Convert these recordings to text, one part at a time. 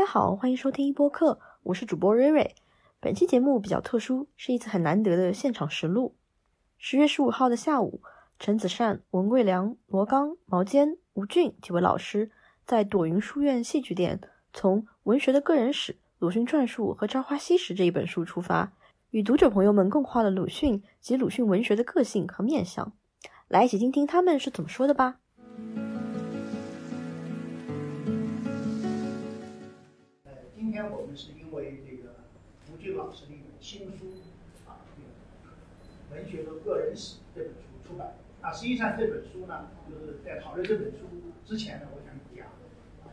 大家好，欢迎收听一播客，我是主播瑞瑞。本期节目比较特殊，是一次很难得的现场实录。十月十五号的下午，陈子善、文贵良、罗刚、毛尖、吴俊几位老师在朵云书院戏剧店，从《文学的个人史》《鲁迅传述》和《朝花夕拾》这一本书出发，与读者朋友们共话了鲁迅及鲁迅文学的个性和面相。来，一起听听他们是怎么说的吧。天我们是因为这个吴军老师的一本新书啊，这个《文学的个人史》这本书出版。那，实际上这本书呢，就是在讨论这本书之前呢，我想讲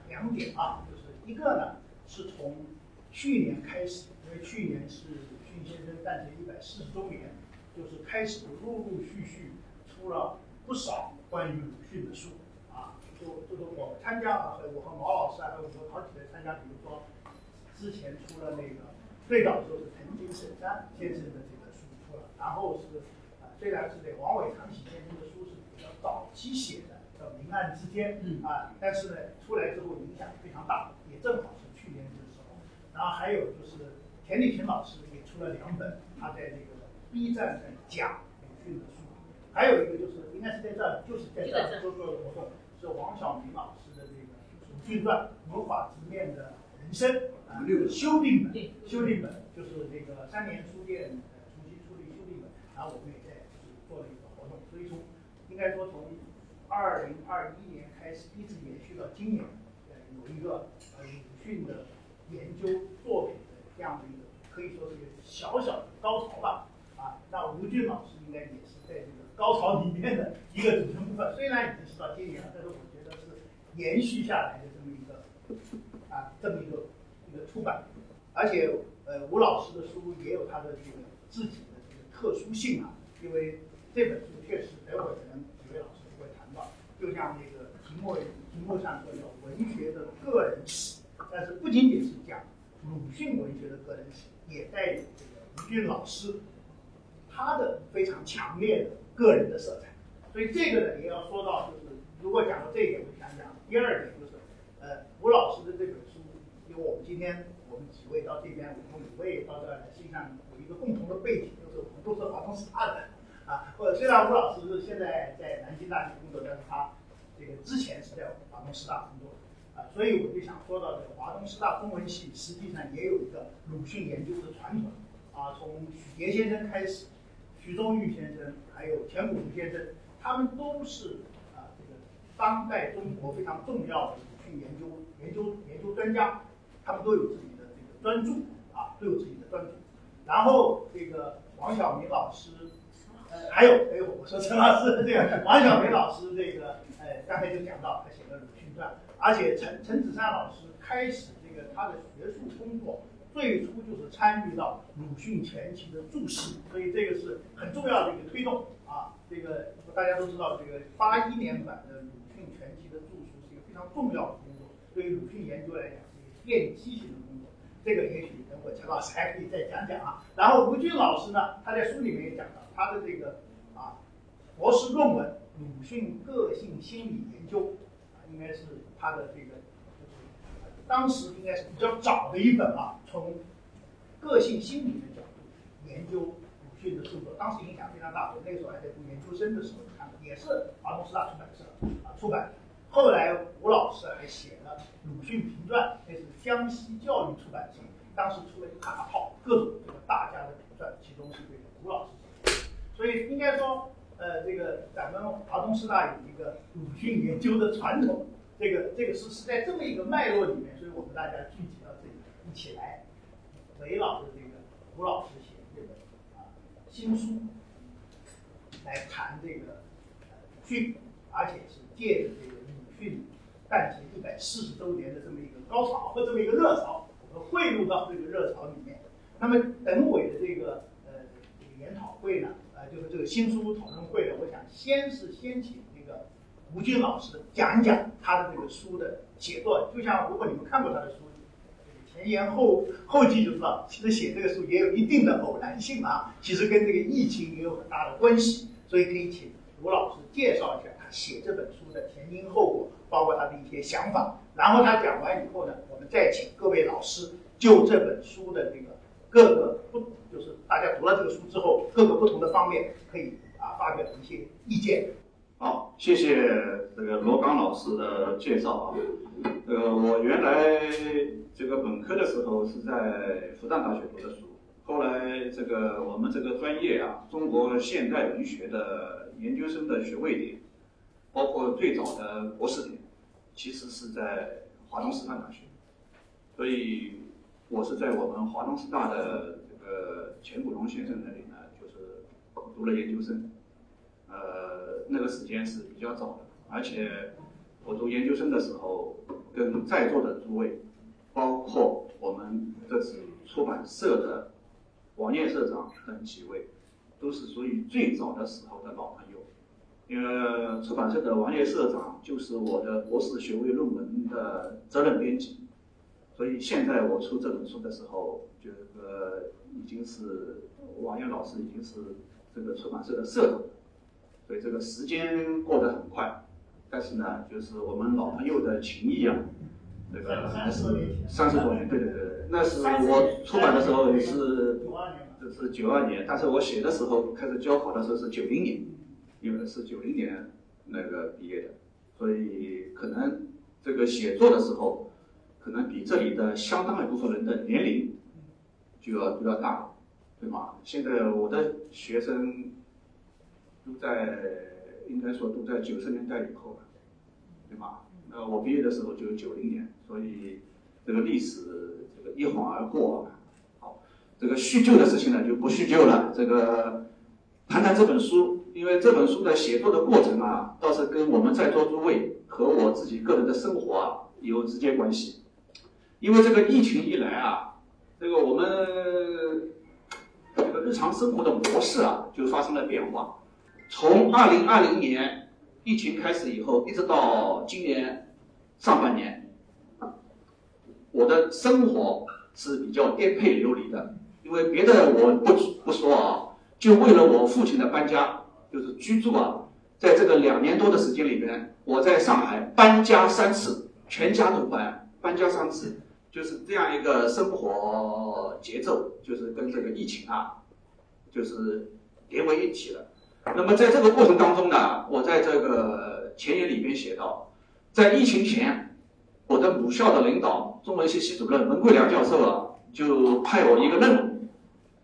两点啊，就是一个呢是从去年开始，因为去年是鲁迅先生诞辰一百四十周年，就是开始陆陆续续出了不少关于鲁迅的书啊，就就是我参加啊，我和毛老师啊还有我好几位参加，比如说。之前出了那个，最早的时候是藤井省三先生的这个书出了，然后是啊，虽然是这个王伟长喜先生的书是比较早期写的，叫《明暗之间》啊，但是呢，出来之后影响非常大，也正好是去年这个时候。然后还有就是田立群老师也出了两本，他在这个 B 站上讲鲁迅的书，还有一个就是应该是在这儿，就是在这儿做做的活动，是王晓明老师的这个《鲁迅传》魔法直面的。人生啊，修订本，修订本就是那个三联书店呃重新出的修订本，然后我们也在就是做了一个活动，所以从应该说从二零二一年开始一直延续到今年，呃有一个呃鲁迅的研究作品的这样的一个可以说是一个小小的高潮吧，啊，那吴俊老师应该也是在这个高潮里面的一个组成部分，虽然已经是到今年了，但是我觉得是延续下来的这么一个。啊，这么一个一个出版，而且呃，吴老师的书也有他的这个自己的这个特殊性啊，因为这本书确实等会儿可能几位老师会谈到，就像那个题目题目上说叫文学的个人史，但是不仅仅是讲鲁迅文学的个人史，也带有这个吴俊老师他的非常强烈的个人的色彩，所以这个呢也要说到，就是如果讲到这一点，我想讲第二点。就是呃，吴老师的这本我们今天我们几位到这边，我们五位到这来，实际上有一个共同的背景，就是我们都是华东师大的啊。或者虽然吴老师现在在南京大学工作，但是他这个之前是在华东师大工作啊，所以我就想说到这个华东师大中文系实际上也有一个鲁迅研究的传统啊，从许蝶先生开始，徐中玉先生，还有钱谷如先生，他们都是啊这个当代中国非常重要的鲁迅。研究研究研究专家，他们都有自己的这个专注啊，都有自己的专注。然后这个王晓明老师，呃，还有哎，我说陈老师这个王晓明老师这个，呃，刚才就讲到他写了《鲁迅传》，而且陈陈子善老师开始这个他的学术工作，最初就是参与到鲁迅全集的注释，所以这个是很重要的一个推动啊。这个大家都知道，这个八一年版的鲁迅全集的注释是一个。非常重要的工作，对于鲁迅研究来讲奠基性的工作。这个也许等会陈老师还可以再讲讲啊。然后吴军老师呢，他在书里面也讲到他的这个啊博士论文《鲁迅个性心理研究》，啊，应该是他的这个就是当时应该是比较早的一本啊，从个性心理的角度研究鲁迅的著作，当时影响非常大。我那个时候还在读研究生的时候看的，也是华东师大出版社啊出版的。后来吴老师还写了《鲁迅评传》，那是江西教育出版社，当时出了一大套各种这个大家的评传，其中是这个吴老师写的。所以应该说，呃，这个咱们华东师大有一个鲁迅研究的传统，这个这个是是在这么一个脉络里面，所以我们大家聚集到这里一起来围绕着这个吴老师写的这本啊新书来谈这个鲁迅，而且是借着这个。去诞辰一百四十周年的这么一个高潮和这么一个热潮，我们汇入到这个热潮里面。那么等会的这个呃这个研讨会呢，呃就是这个新书讨论会呢，我想先是先请这个吴军老师讲一讲他的这个书的写作。就像如果你们看过他的书，前言后后记就知道，其实写这个书也有一定的偶然性啊，其实跟这个疫情也有很大的关系，所以可以请吴老师介绍一下。写这本书的前因后果，包括他的一些想法，然后他讲完以后呢，我们再请各位老师就这本书的这个各个不，就是大家读了这个书之后，各个不同的方面可以啊发表一些意见。好，谢谢这个罗刚老师的介绍啊。呃，我原来这个本科的时候是在复旦大学读的书，后来这个我们这个专业啊，中国现代文学的研究生的学位点，包括最早的博士点，其实是在华东师范大学，所以我是在我们华东师大的这个钱谷龙先生那里呢，就是读了研究生。呃，那个时间是比较早的，而且我读研究生的时候，跟在座的诸位，包括我们这次出版社的王燕社长等几位，都是属于最早的时候的老朋友。因为出版社的王燕社长就是我的博士学位论文的责任编辑，所以现在我出这本书的时候，这个已经是王燕老师已经是这个出版社的社长。所以这个时间过得很快，但是呢，就是我们老朋友的情谊啊，这个还是三十多年，对对对，那是我出版的时候是这是九二年，但是我写的时候开始交稿的时候是九零年，因为是九零年那个毕业的，所以可能这个写作的时候，可能比这里的相当一部分人的年龄就要就要大，对吗？现在我的学生。都在应该说都在九十年代以后了，对吧？那我毕业的时候就九零年，所以这个历史这个一晃而过。好，这个叙旧的事情呢就不叙旧了。这个谈谈这本书，因为这本书的写作的过程啊，倒是跟我们在座诸位和我自己个人的生活啊有直接关系。因为这个疫情一来啊，这个我们这个日常生活的模式啊就发生了变化。从二零二零年疫情开始以后，一直到今年上半年，我的生活是比较颠沛流离的。因为别的我不不说啊，就为了我父亲的搬家，就是居住啊，在这个两年多的时间里边，我在上海搬家三次，全家都搬，搬家三次，就是这样一个生活节奏，就是跟这个疫情啊，就是连为一体了。那么在这个过程当中呢，我在这个前言里边写到，在疫情前，我的母校的领导，中文系系主任文贵良教授啊，就派我一个任务，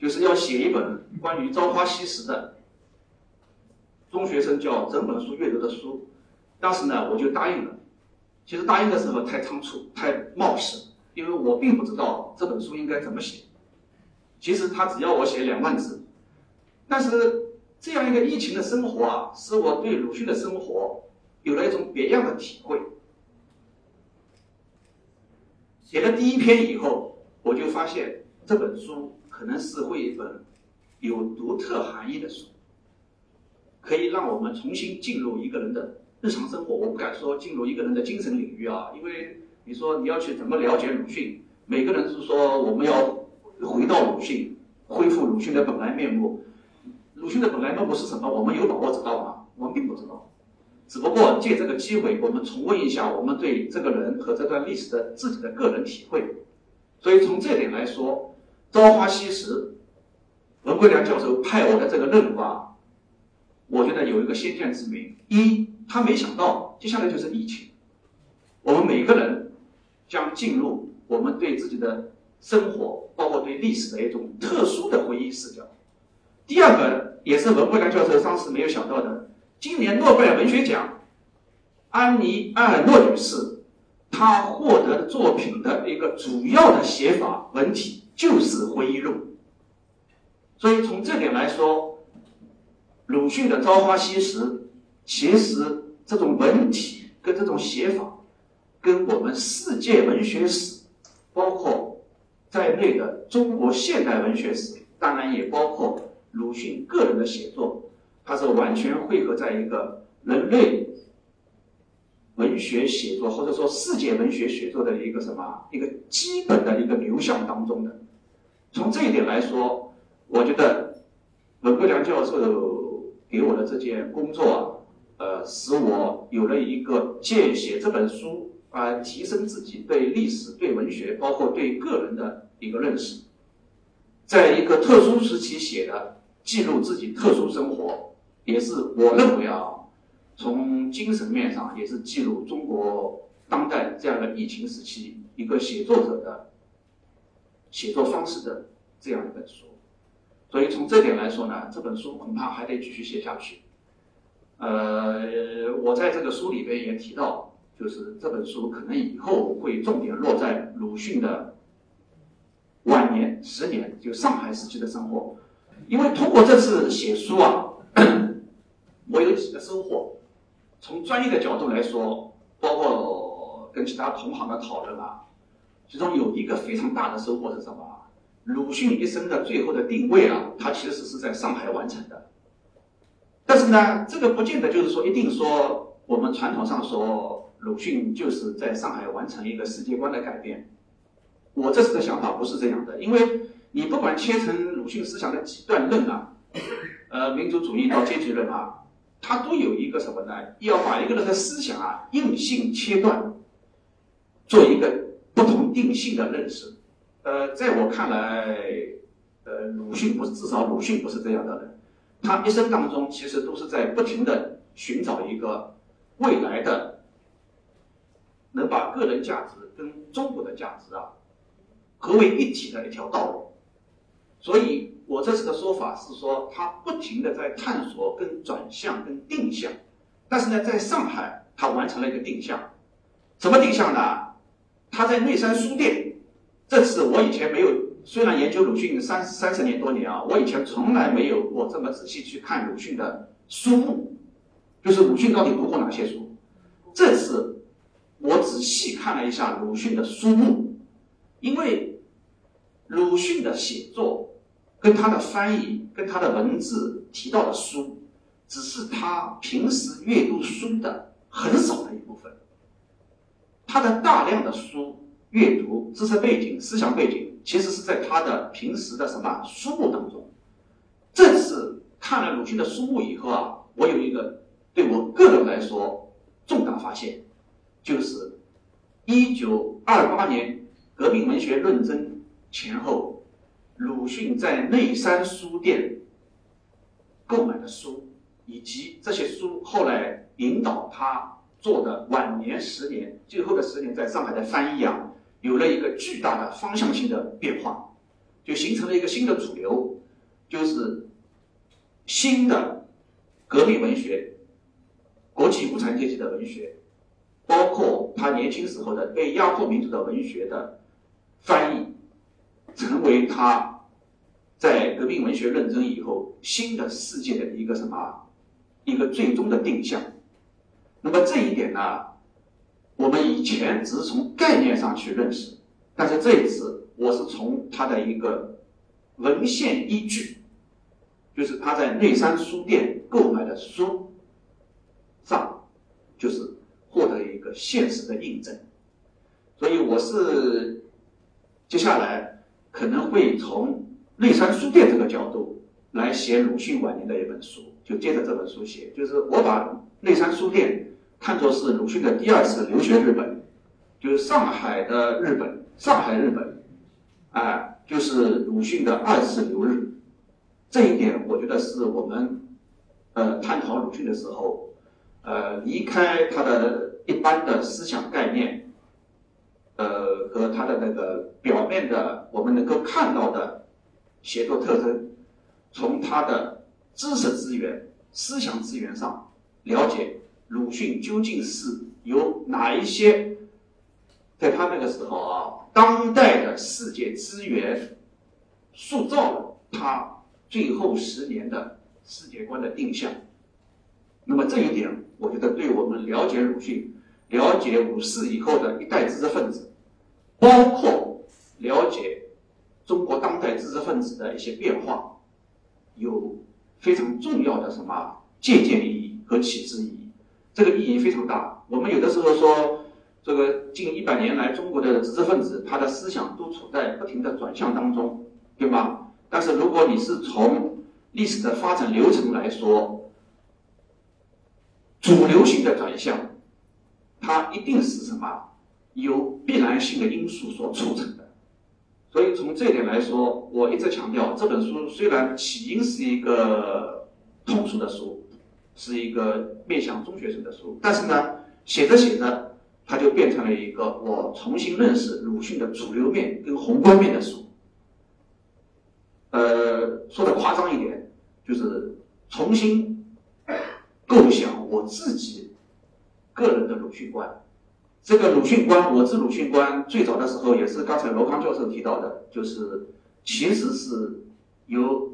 就是要写一本关于《朝花夕拾》的中学生叫整本书阅读的书。当时呢，我就答应了。其实答应的时候太仓促、太冒失，因为我并不知道这本书应该怎么写。其实他只要我写两万字，但是。这样一个疫情的生活啊，使我对鲁迅的生活有了一种别样的体会。写了第一篇以后，我就发现这本书可能是会一本有独特含义的书，可以让我们重新进入一个人的日常生活。我不敢说进入一个人的精神领域啊，因为你说你要去怎么了解鲁迅，每个人是说我们要回到鲁迅，恢复鲁迅的本来面目。鲁迅的本来面目是什么？我们有把握知道吗？我们并不知道。只不过借这个机会，我们重温一下我们对这个人和这段历史的自己的个人体会。所以从这点来说，《朝花夕拾》，文贵良教授派我的这个任务啊，我觉得有一个先见之明：一，他没想到接下来就是疫情，我们每个人将进入我们对自己的生活，包括对历史的一种特殊的回忆视角。第二个也是文贵良教授当时没有想到的，今年诺贝尔文学奖，安妮埃尔诺女士，她获得的作品的一个主要的写法文体就是回忆录。所以从这点来说，鲁迅的《朝花夕拾》，其实这种文体跟这种写法，跟我们世界文学史，包括在内的中国现代文学史，当然也包括。鲁迅个人的写作，它是完全汇合在一个人类文学写作或者说世界文学写作的一个什么一个基本的一个流向当中的。从这一点来说，我觉得文贵良教授给我的这件工作啊，呃，使我有了一个借写这本书啊提升自己对历史、对文学，包括对个人的一个认识，在一个特殊时期写的记录自己特殊生活，也是我认为啊，从精神面上也是记录中国当代这样的疫情时期一个写作者的写作方式的这样一本书。所以从这点来说呢，这本书恐怕还得继续写下去。呃，我在这个书里边也提到，就是这本书可能以后会重点落在鲁迅的晚年十年，就上海时期的生活。因为通过这次写书啊，我有几个收获。从专业的角度来说，包括跟其他同行的讨论啊，其中有一个非常大的收获是什么？鲁迅一生的最后的定位啊，他其实是在上海完成的。但是呢，这个不见得就是说一定说我们传统上说鲁迅就是在上海完成一个世界观的改变。我这次的想法不是这样的，因为你不管切成鲁迅思想的几段论啊，呃，民族主义到阶级论啊，它都有一个什么呢？要把一个人的思想啊硬性切断，做一个不同定性的认识。呃，在我看来，呃，鲁迅不是，至少鲁迅不是这样的人。他一生当中其实都是在不停的寻找一个未来的，能把个人价值跟中国的价值啊合为一体的一条道路。所以我这次的说法是说，他不停的在探索跟转向跟定向。但是呢，在上海他完成了一个定向，什么定向呢？他在内山书店。这次我以前没有，虽然研究鲁迅三三十年多年啊，我以前从来没有过这么仔细去看鲁迅的书目，就是鲁迅到底读过哪些书。这次我仔细看了一下鲁迅的书目，因为鲁迅的写作跟他的翻译跟他的文字提到的书，只是他平时阅读书的很少的一部分，他的大量的书。阅读知识背景、思想背景，其实是在他的平时的什么书目当中。这次看了鲁迅的书目以后啊，我有一个对我个人来说重大发现，就是一九二八年革命文学论争前后，鲁迅在内山书店购买的书，以及这些书后来引导他做的晚年十年、最后的十年在上海的翻译啊。有了一个巨大的方向性的变化，就形成了一个新的主流，就是新的革命文学、国际无产阶级的文学，包括他年轻时候的被压迫民族的文学的翻译，成为他在革命文学论争以后新的世界的一个什么一个最终的定向。那么这一点呢？我们以前只是从概念上去认识，但是这一次我是从他的一个文献依据，就是他在内山书店购买的书上，就是获得一个现实的印证。所以我是接下来可能会从内山书店这个角度来写鲁迅晚年的一本书，就接着这本书写，就是我把内山书店。看作是鲁迅的第二次留学日本，就是上海的日本，上海日本，哎，就是鲁迅的二次留日。这一点，我觉得是我们呃探讨鲁迅的时候，呃，离开他的一般的思想概念，呃，和他的那个表面的我们能够看到的写作特征，从他的知识资源、思想资源上了解。鲁迅究竟是由哪一些，在他那个时候啊，当代的世界资源塑造了他最后十年的世界观的定向？那么这一点，我觉得对我们了解鲁迅、了解五四以后的一代知识分子，包括了解中国当代知识分子的一些变化，有非常重要的什么借鉴意义和启示意义。这个意义非常大。我们有的时候说，这个近一百年来，中国的知识分子他的思想都处在不停的转向当中，对吧？但是如果你是从历史的发展流程来说，主流性的转向，它一定是什么？由必然性的因素所促成的。所以从这一点来说，我一直强调，这本书虽然起因是一个通俗的书，是一个面向中学生的书，但是呢，写着写着，它就变成了一个我重新认识鲁迅的主流面跟宏观面的书。呃，说的夸张一点，就是重新构想我自己个人的鲁迅观。这个鲁迅观，我之鲁迅观，最早的时候也是刚才罗康教授提到的，就是其实是由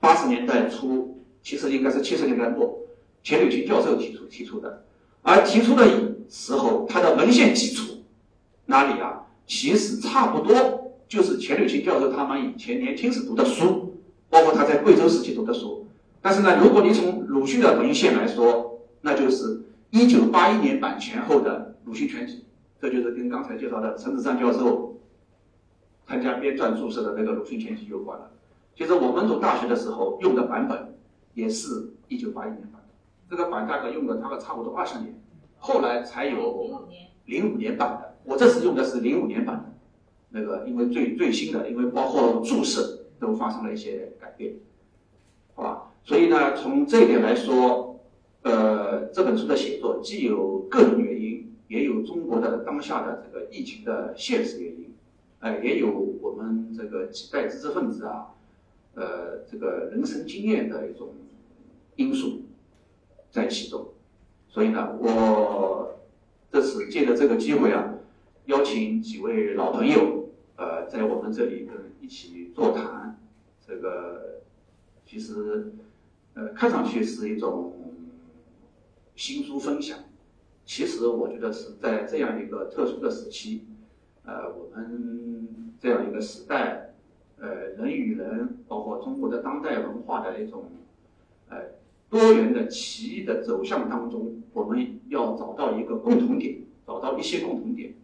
八十年代初，其实应该是七十年代末，钱柳琴教授提出提出的。而提出的时候，他的文献基础哪里啊？其实差不多就是钱柳琴教授他们以前年轻时读的书，包括他在贵州时期读的书。但是呢，如果你从鲁迅的文献来说，那就是一九八一年版前后的。鲁迅全集，这就是跟刚才介绍的陈子善教授参加编撰注释的那个鲁迅全集有关了。其实我们读大学的时候用的版本也是一九八一年版，这个版大概用了大概差不多二十年，后来才有零五年版的。我这次用的是零五年版的，那个因为最最新的，因为包括注释都发生了一些改变，好吧？所以呢，从这一点来说，呃，这本书的写作既有个人原因。也有中国的当下的这个疫情的现实原因，哎，也有我们这个几代知识分子啊，呃，这个人生经验的一种因素在其中。所以呢，我这次借着这个机会啊，邀请几位老朋友，呃，在我们这里跟一起座谈。这个其实，呃，看上去是一种新书分享。其实我觉得是在这样一个特殊的时期，呃，我们这样一个时代，呃，人与人，包括中国的当代文化的一种，呃，多元的奇异的走向当中，我们要找到一个共同点，找到一些共同点，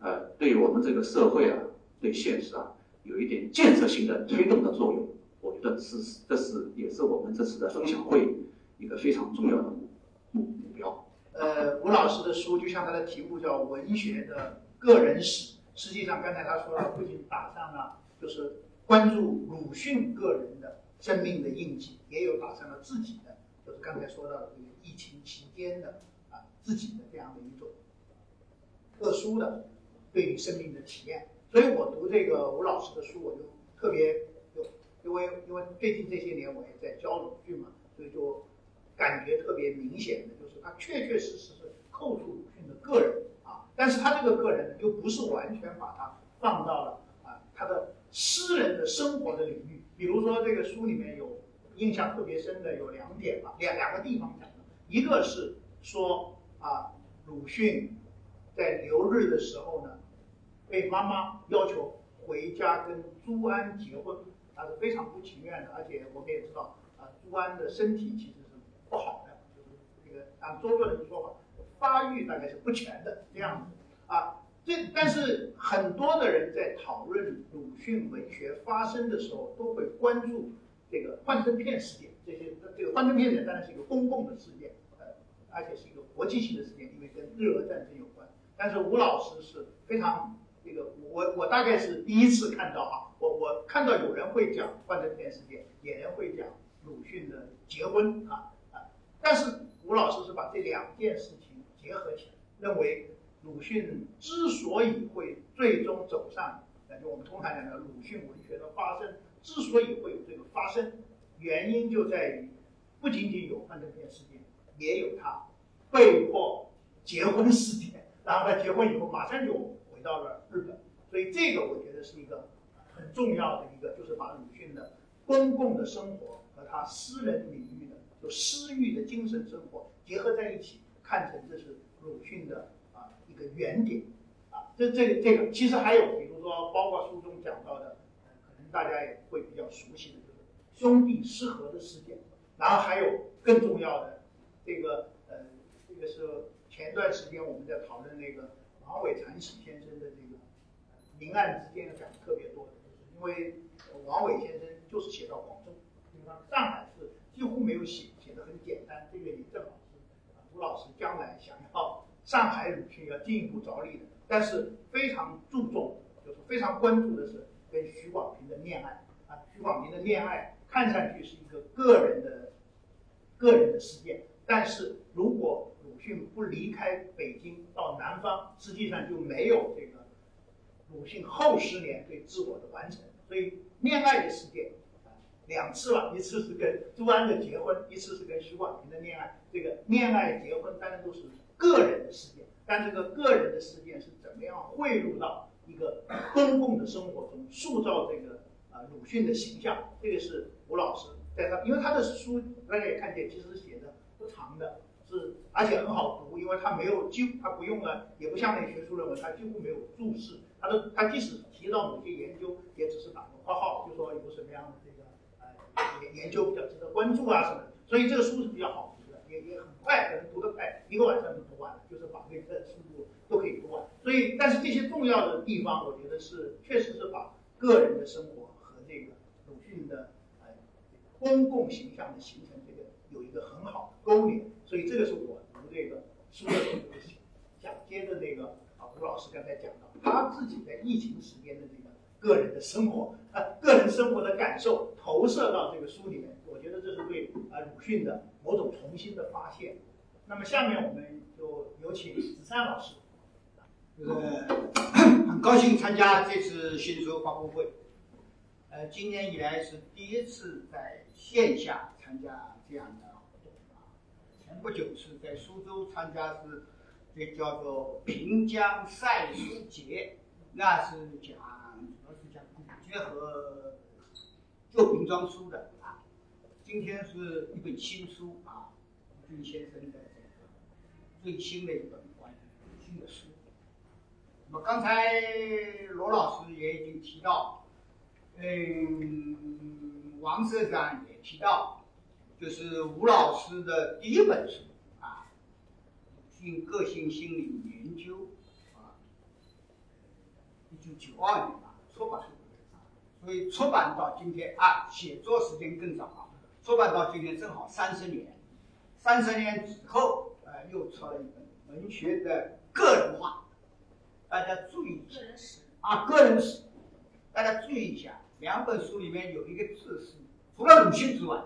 呃，对我们这个社会啊，对现实啊，有一点建设性的推动的作用。我觉得是，这是也是我们这次的分享会一个非常重要的目目标。呃，吴老师的书就像他的题目叫《文学的个人史》，实际上刚才他说了，不仅打上了就是关注鲁迅个人的生命的印记，也有打上了自己的，就是刚才说到的这个疫情期间的啊自己的这样的一种特殊的对于生命的体验。所以我读这个吴老师的书，我就特别有，因为因为最近这些年我也在教鲁迅嘛，所以就感觉特别明显的就是。他确确实实是扣住鲁迅的个人啊，但是他这个个人呢，又不是完全把他放到了啊他的私人的生活的领域。比如说这个书里面有印象特别深的有两点吧，两两个地方讲的，一个是说啊鲁迅在留日的时候呢，被妈妈要求回家跟朱安结婚，他是非常不情愿的，而且我们也知道啊朱安的身体其实不好的。就是这个按中国人的说法，发育大概是不全的这样子啊。这但是很多的人在讨论鲁迅文学发生的时候，都会关注这个幻灯片事件。这些这个幻灯片呢，当然是一个公共的事件，呃，而且是一个国际性的事件，因为跟日俄战争有关。但是吴老师是非常这个，我我大概是第一次看到啊，我我看到有人会讲幻灯片事件，有人会讲鲁迅的结婚啊，但是。吴老师是把这两件事情结合起来，认为鲁迅之所以会最终走上，那就我们通常讲的鲁迅文学的发生，之所以会有这个发生，原因就在于不仅仅有幻灯片事件，也有他被迫结婚事件，然后他结婚以后马上就回到了日本，所以这个我觉得是一个很重要的一个，就是把鲁迅的公共的生活和他私人领域。就私欲的精神生活结合在一起，看成这是鲁迅的啊一个原点啊。这这这个其实还有，比如说包括书中讲到的，可能大家也会比较熟悉的，就是兄弟失和的事件。然后还有更重要的，这个呃，这个是前段时间我们在讨论那个王伟传喜先生的这个明暗之间讲的特别多的，就是因为王伟先生就是写到广州，因为上海是。几乎没有写，写的很简单。这个也正好是吴老师将来想要上海鲁迅要进一步着力的，但是非常注重，就是非常关注的是跟徐广平的恋爱啊，徐广平的恋爱看上去是一个个人的个人的事件，但是如果鲁迅不离开北京到南方，实际上就没有这个鲁迅后十年对自我的完成。所以恋爱的事件两次吧，一次是跟朱安的结婚，一次是跟徐广平的恋爱。这个恋爱结婚当然都是个人的事件，但这个个人的事件是怎么样汇入到一个公共的生活中，塑造这个啊鲁迅的形象？这个是吴老师在他，因为他的书大家也看见，其实写的不长的，是而且很好读，因为他没有几乎他不用了，也不像那学术论文，他几乎没有注释，他都他即使提到某些研究，也只是打个括号，就说有什么样的研研究比较值得关注啊什么，所以这个书是比较好读的。也也很快，可能读得快，一个晚上就读完了，就是把那个速度都可以读完。所以，但是这些重要的地方，我觉得是确实是把个人的生活和这个鲁迅的呃公共形象的形成这个有一个很好的勾连。所以，这个是我读这个书的时候想接着那个啊吴老师刚才讲到他自己在疫情时间的这个人的生活啊个人生活的感受投射到这个书里面。我觉得这是对啊鲁迅的某种重新的发现。那么下面我们就有请子善老师。就是很高兴参加这次新书发布会。呃，今年以来是第一次在线下参加这样的活动啊。前不久是在苏州参加是这叫做平江赛书节，那是讲讲古籍和旧瓶装书的啊。今天是一本新书啊，鲁迅先生的这个最新的一本关于鲁迅的书。那么刚才罗老师也已经提到，嗯，王社长也提到，就是吴老师的第一本书啊，《鲁迅个性心理研究》啊，一九九二年吧出版，所以出版到今天啊，写作时间更早啊。出版到今天正好三十年，三十年之后，呃，又出了一本文学的个人化，大家注意一下啊，个人史，大家注意一下，两本书里面有一个字是除了鲁迅之外，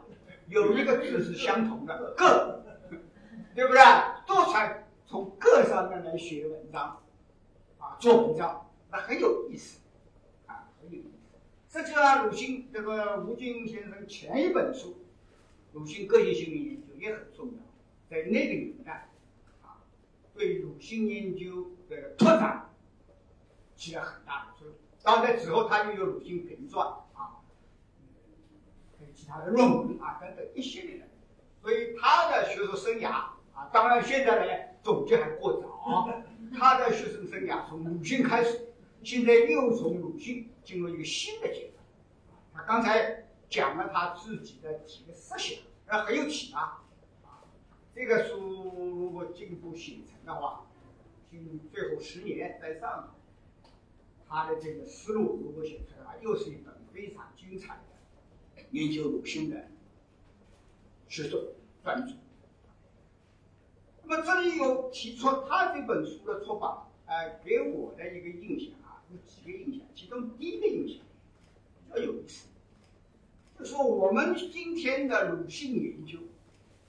有一个字是相同的“个”，对不对？都才从“个”上面来写文章，啊，做文章，那很有意思，思。实际上，鲁迅这个吴军先生前一本书。鲁迅个性心理研究也很重要，在那个年代，啊，对鲁迅研究的拓展起了很大的作用。当然之后，他又有鲁迅评传啊，还有其他的论文啊等等一系列的。所以他的学术生涯啊，当然现在呢总结还过早。他的学生生涯从鲁迅开始，现在又从鲁迅进入一个新的阶段。他刚才。讲了他自己的几个思想，那很有启发啊。这个书如果进一步写成的话，经最后十年在上海，他的这个思路如果写出来，又是一本非常精彩的研究鲁迅的学作专著。那么这里有提出他这本书的出版，呃，给我的一个印象，有几个印象，其中第一个印象比较有意思。就说我们今天的鲁迅研究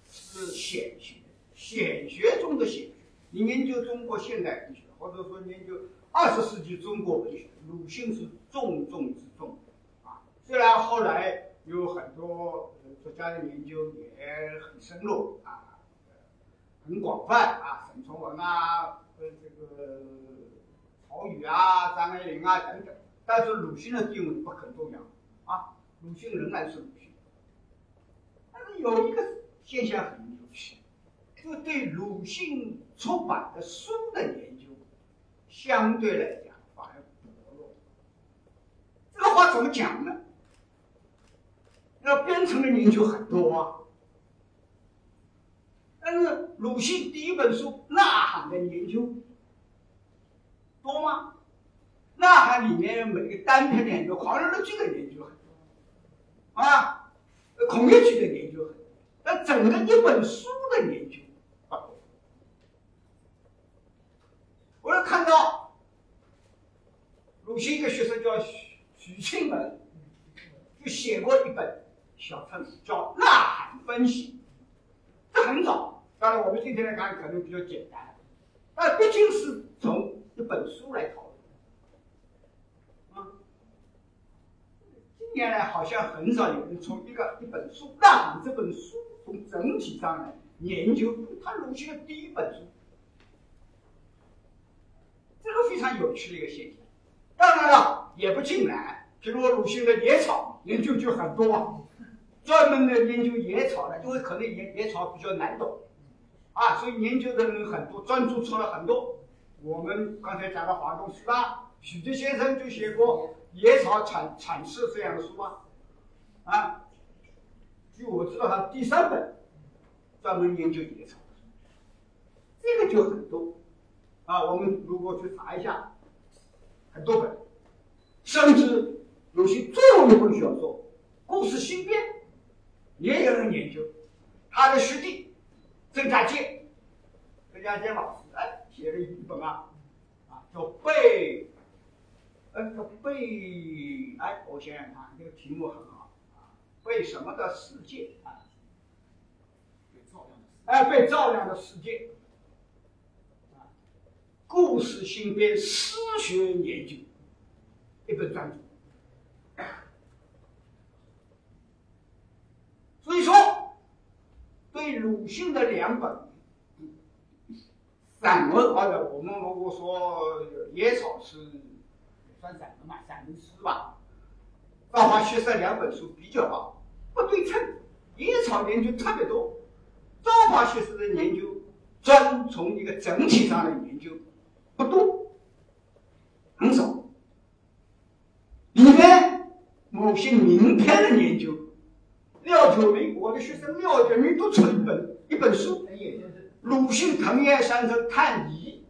是显学，显学中的显学。你研究中国现代文学，或者说研究二十世纪中国文学，鲁迅是重中之重啊。虽然后来有很多作家的研究也很深入啊，很广泛啊，沈从文啊，呃，这个曹禺啊，张爱玲啊等等，但是鲁迅的地位不可动摇啊。鲁迅仍然是鲁迅，但是有一个现象很有趣，就对鲁迅出版的书的研究，相对来讲反而薄弱。这个话怎么讲呢？那编程的研究很多啊，但是鲁迅第一本书《呐喊》的研究多吗？《呐喊》里面每个单篇的研究，《狂人的剧》的研究很多。啊，孔乙己的研究很多，但整个一本书的研究不多。我又看到鲁迅一个学生叫许许庆文，就写过一本小册子叫《呐喊分析》，这很早。当然，我们今天来看可能比较简单，但毕竟是从一本书来讨论。啊，近年来好像很少有人从一个一本书《让》这本书从整体上来研究，他鲁迅的第一本书，这个非常有趣的一个现象。当然了，也不尽然。比如鲁迅的野草研究就很多，专门的研究野草的，因为可能野野草比较难懂。啊，所以研究的人很多，专注出了很多。我们刚才讲的华东师大许志先生就写过《野草阐阐释》这样的书啊。啊，据我知道，他第三本专门研究野草，这个就很多。啊，我们如果去查一下，很多本，甚至有些最后一本小说《故事新编》，也有人研究，他的师弟。郑家健，郑家健老师哎写了一本啊，啊叫背，呃叫背哎我想想看这个题目很好啊背什么的世界？啊，哎被照亮的世界，啊故事新编诗学研究一本专著，所以说。对鲁迅的两本散文，或者我们如果说《野草》是算散文嘛，散文诗吧，《造化学社》两本书比较好，不对称，《野草》研究特别多，《造化学社》的研究专从一个整体上的研究不多，很少，里面某些名篇的研究。廖九明，我的学生廖九明都出一本一本书，鲁迅藤野先生探疑，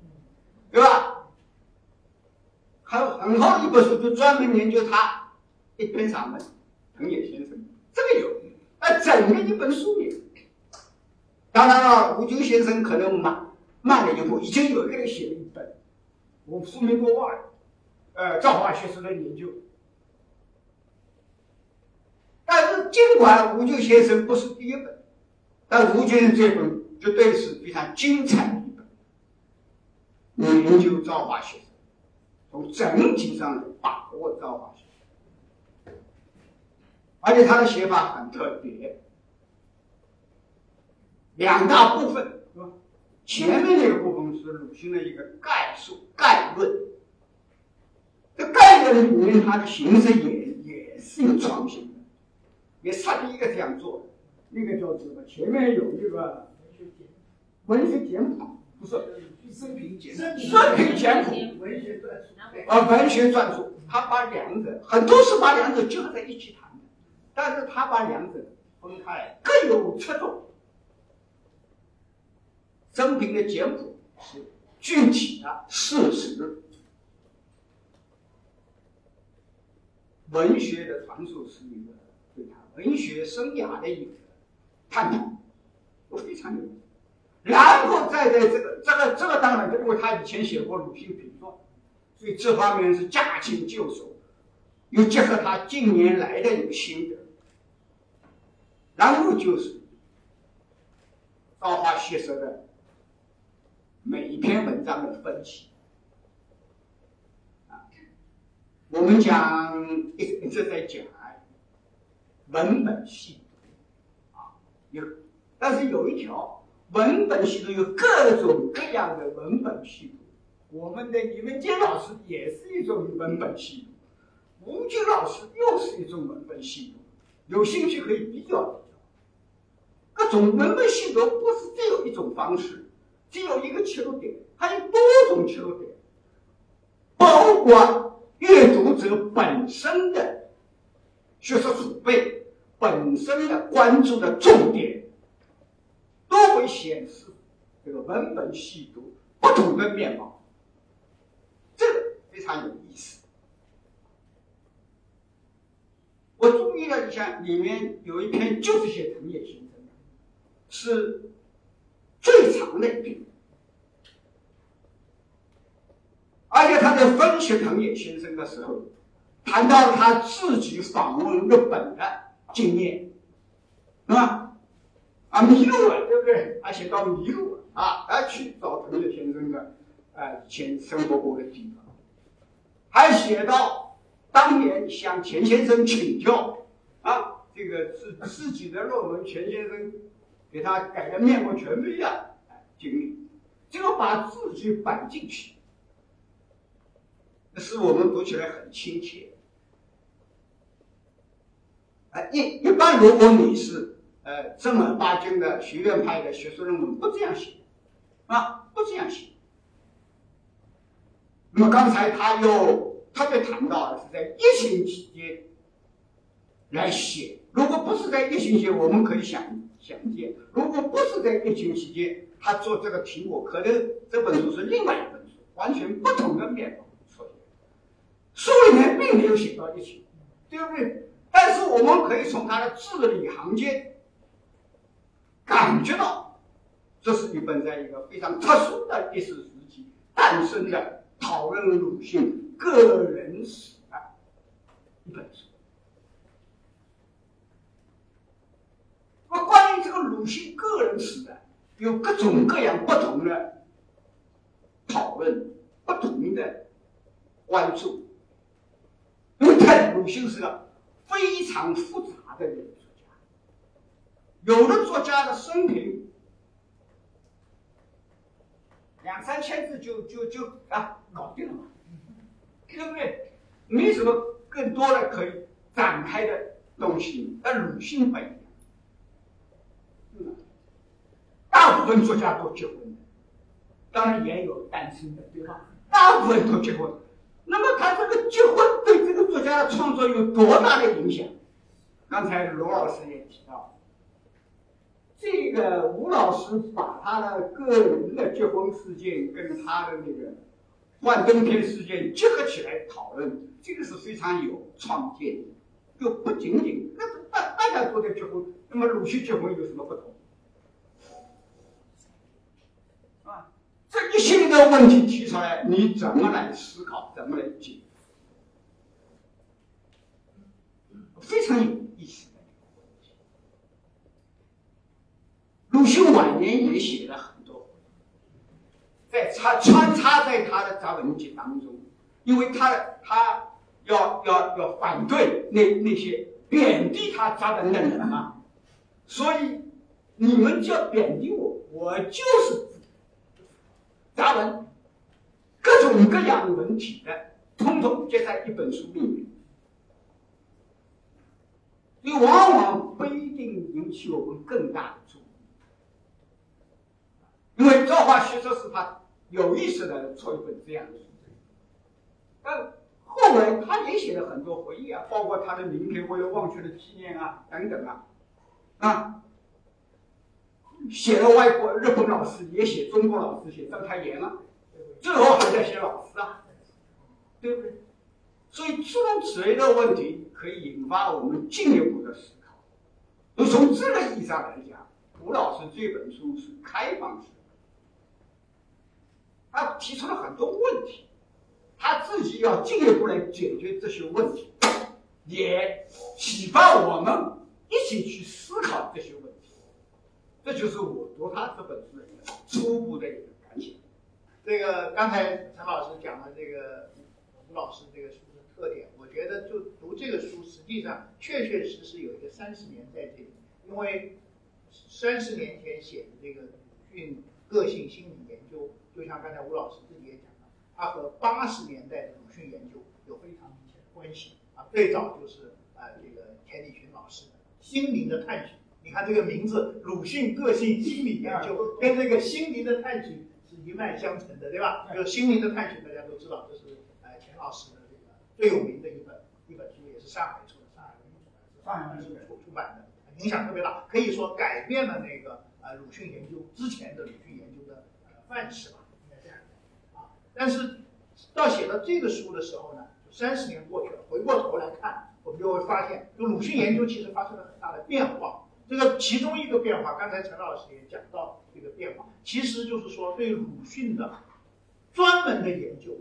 对吧？很很好一本书，就专门研究他一篇散文，藤野先生这个有，那整个一本书里，当然了，吴九先生可能慢慢了一步，已经有一个人写了一本，我书名都忘了，呃，造化学史的研究。但是，尽管吴就先生不是第一本，但吴先生这本绝对是非常精彩的一本，研究造化学，从整体上来把握造化学，而且他的写法很特别，两大部分是吧？前面那个部分是鲁迅的一个概述概论，这概论里面它的形式也也是有创新。也是第一个这样做的，那个叫什么？前面有一个文学简谱，不是。生平简生平简谱，文学传述啊，文学传述，他把两者很多是把两者结合在一起谈的，但是他把两者分开。来，各有侧重。生平的简谱是具体的。事实，文学的传述是一个。对他文学生涯的一个探讨，非常有意思。然后再在这个这个这个当然，因为他以前写过鲁迅评传，所以这方面是驾轻就熟，又结合他近年来的一个心得，然后就是《朝花夕拾》的每一篇文章的分析。啊，我们讲一一直在讲。文本系统啊，有，但是有一条，文本系统有各种各样的文本系统。我们的李文杰老师也是一种文本系统，吴军老师又是一种文本系统。有兴趣可以比较比较。各种文本系统不是只有一种方式，只有一个切入点，还有多种切入点，包括阅读者本身的学识储备。本身的关注的重点，都会显示这个文本细读不同的面貌，这个非常有意思。我注意了一下，里面有一篇就是写藤野先生的，是最长的一篇，而且他在分析藤野先生的时候，谈到他自己访问日本的经验，是吧？啊，迷路了，对不对？他写到迷路了啊，他去找藤野先生的，呃，以前生活过的地方，还写到当年向钱先生请教，啊，这个自自己的论文，钱先生给他改的面目全非的经历，这个把自己摆进去，使我们读起来很亲切。哎，一一般如果你是。呃，正儿八经的学院派的学术论文不这样写，啊，不这样写。那么刚才他又特别谈到是在疫情期间来写，如果不是在疫情期间，我们可以想想见；如果不是在疫情期间，他做这个题目，可能这本书是另外一本书，完全不同的面貌出现。书里面并没有写到疫情，对不对？但是我们可以从他的字里行间。感觉到，这是一本在一个非常特殊的历史时期诞生的讨论鲁迅个人史的一本书。那么，关于这个鲁迅个人史的，有各种各样不同的讨论，不同的关注。因为他鲁迅是个非常复杂的人。有的作家的生平两三千字就就就啊搞定了嘛，对不对？没什么更多的可以展开的东西。但鲁迅不一样，大部分作家都结婚了，当然也有单身的，对吧？大部分都结婚。那么他这个结婚对这个作家的创作有多大的影响？刚才罗老师也提到。这个吴老师把他的个人的结婚事件跟他的那个幻灯片事件结合起来讨论，这个是非常有创建的。就不仅仅那大大家都在结婚，那么鲁迅结婚有什么不同？是吧？这一系列的问题提出来，你怎么来思考？怎么来解？非常有意思。鲁迅晚年也写了很多，在插穿插在他的杂文集当中，因为他他要要要反对那那些贬低他杂文的人嘛，所以你们就要贬低我，我就是杂文，各种各样文体的，通通皆在一本书里面，所以往往不一定引起我们更大的。因为造化学说是他有意识的出一本这样的书，但后来他也写了很多回忆啊，包括他的名片为了忘却的纪念啊等等啊，啊，写了外国日本老师，也写中国老师，写章太炎啊，最后还在写老师啊，对不对？所以诸如此类的问题可以引发我们进一步的思考。就从这个意义上来讲，吴老师这本书是开放式。他提出了很多问题，他自己要进一步来解决这些问题，也启发我们一起去思考这些问题。这就是我读他这本书的一个初步的一个感想。这个刚才陈老师讲的这个吴老师这个书的特点，我觉得就读这个书，实际上确确实实有一个三十年在这里，因为三十年前写的这个鲁迅个性心理研究。就像刚才吴老师自己也讲了，他和八十年代的鲁迅研究有非常明显的关系啊。最早就是啊，这个钱理群老师的心灵的探寻。你看这个名字“鲁迅个性心理研究”，跟这个心灵的探寻是一脉相承的，对吧？就心灵的探寻，大家都知道，这是呃钱老师的这个最有名的一本一本书，也是上海出的，上海上海文艺出出版的，影响特别大，可以说改变了那个呃鲁迅研究之前的鲁迅研究的呃范式吧。但是到写到这个书的时候呢，三十年过去了，回过头来看，我们就会发现，就鲁迅研究其实发生了很大的变化。这个其中一个变化，刚才陈老师也讲到这个变化，其实就是说对鲁迅的专门的研究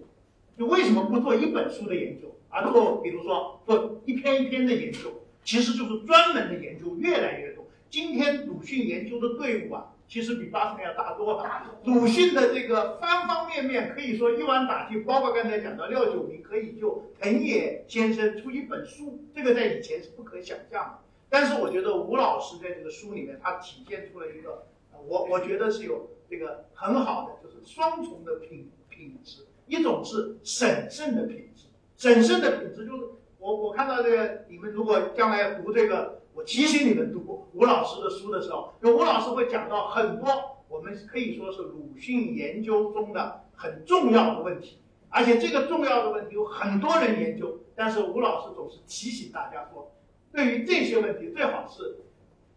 就为什么不做一本书的研究，而做比如说做一篇一篇的研究？其实就是专门的研究越来越多。今天鲁迅研究的队伍啊，其实比八十年要大多了。鲁迅的这个方方面面可以说一网打尽，包括刚才讲到廖九明可以就藤野先生出一本书，这个在以前是不可想象的。但是我觉得吴老师在这个书里面，他体现出了一个，我我觉得是有这个很好的，就是双重的品品质。一种是审慎的品质，审慎的品质就是我我看到这个，你们如果将来读这个，我提醒你们读吴老师的书的时候，就吴老师会讲到很多我们可以说是鲁迅研究中的很重要的问题，而且这个重要的问题有很多人研究，但是吴老师总是提醒大家说，对于这些问题最好是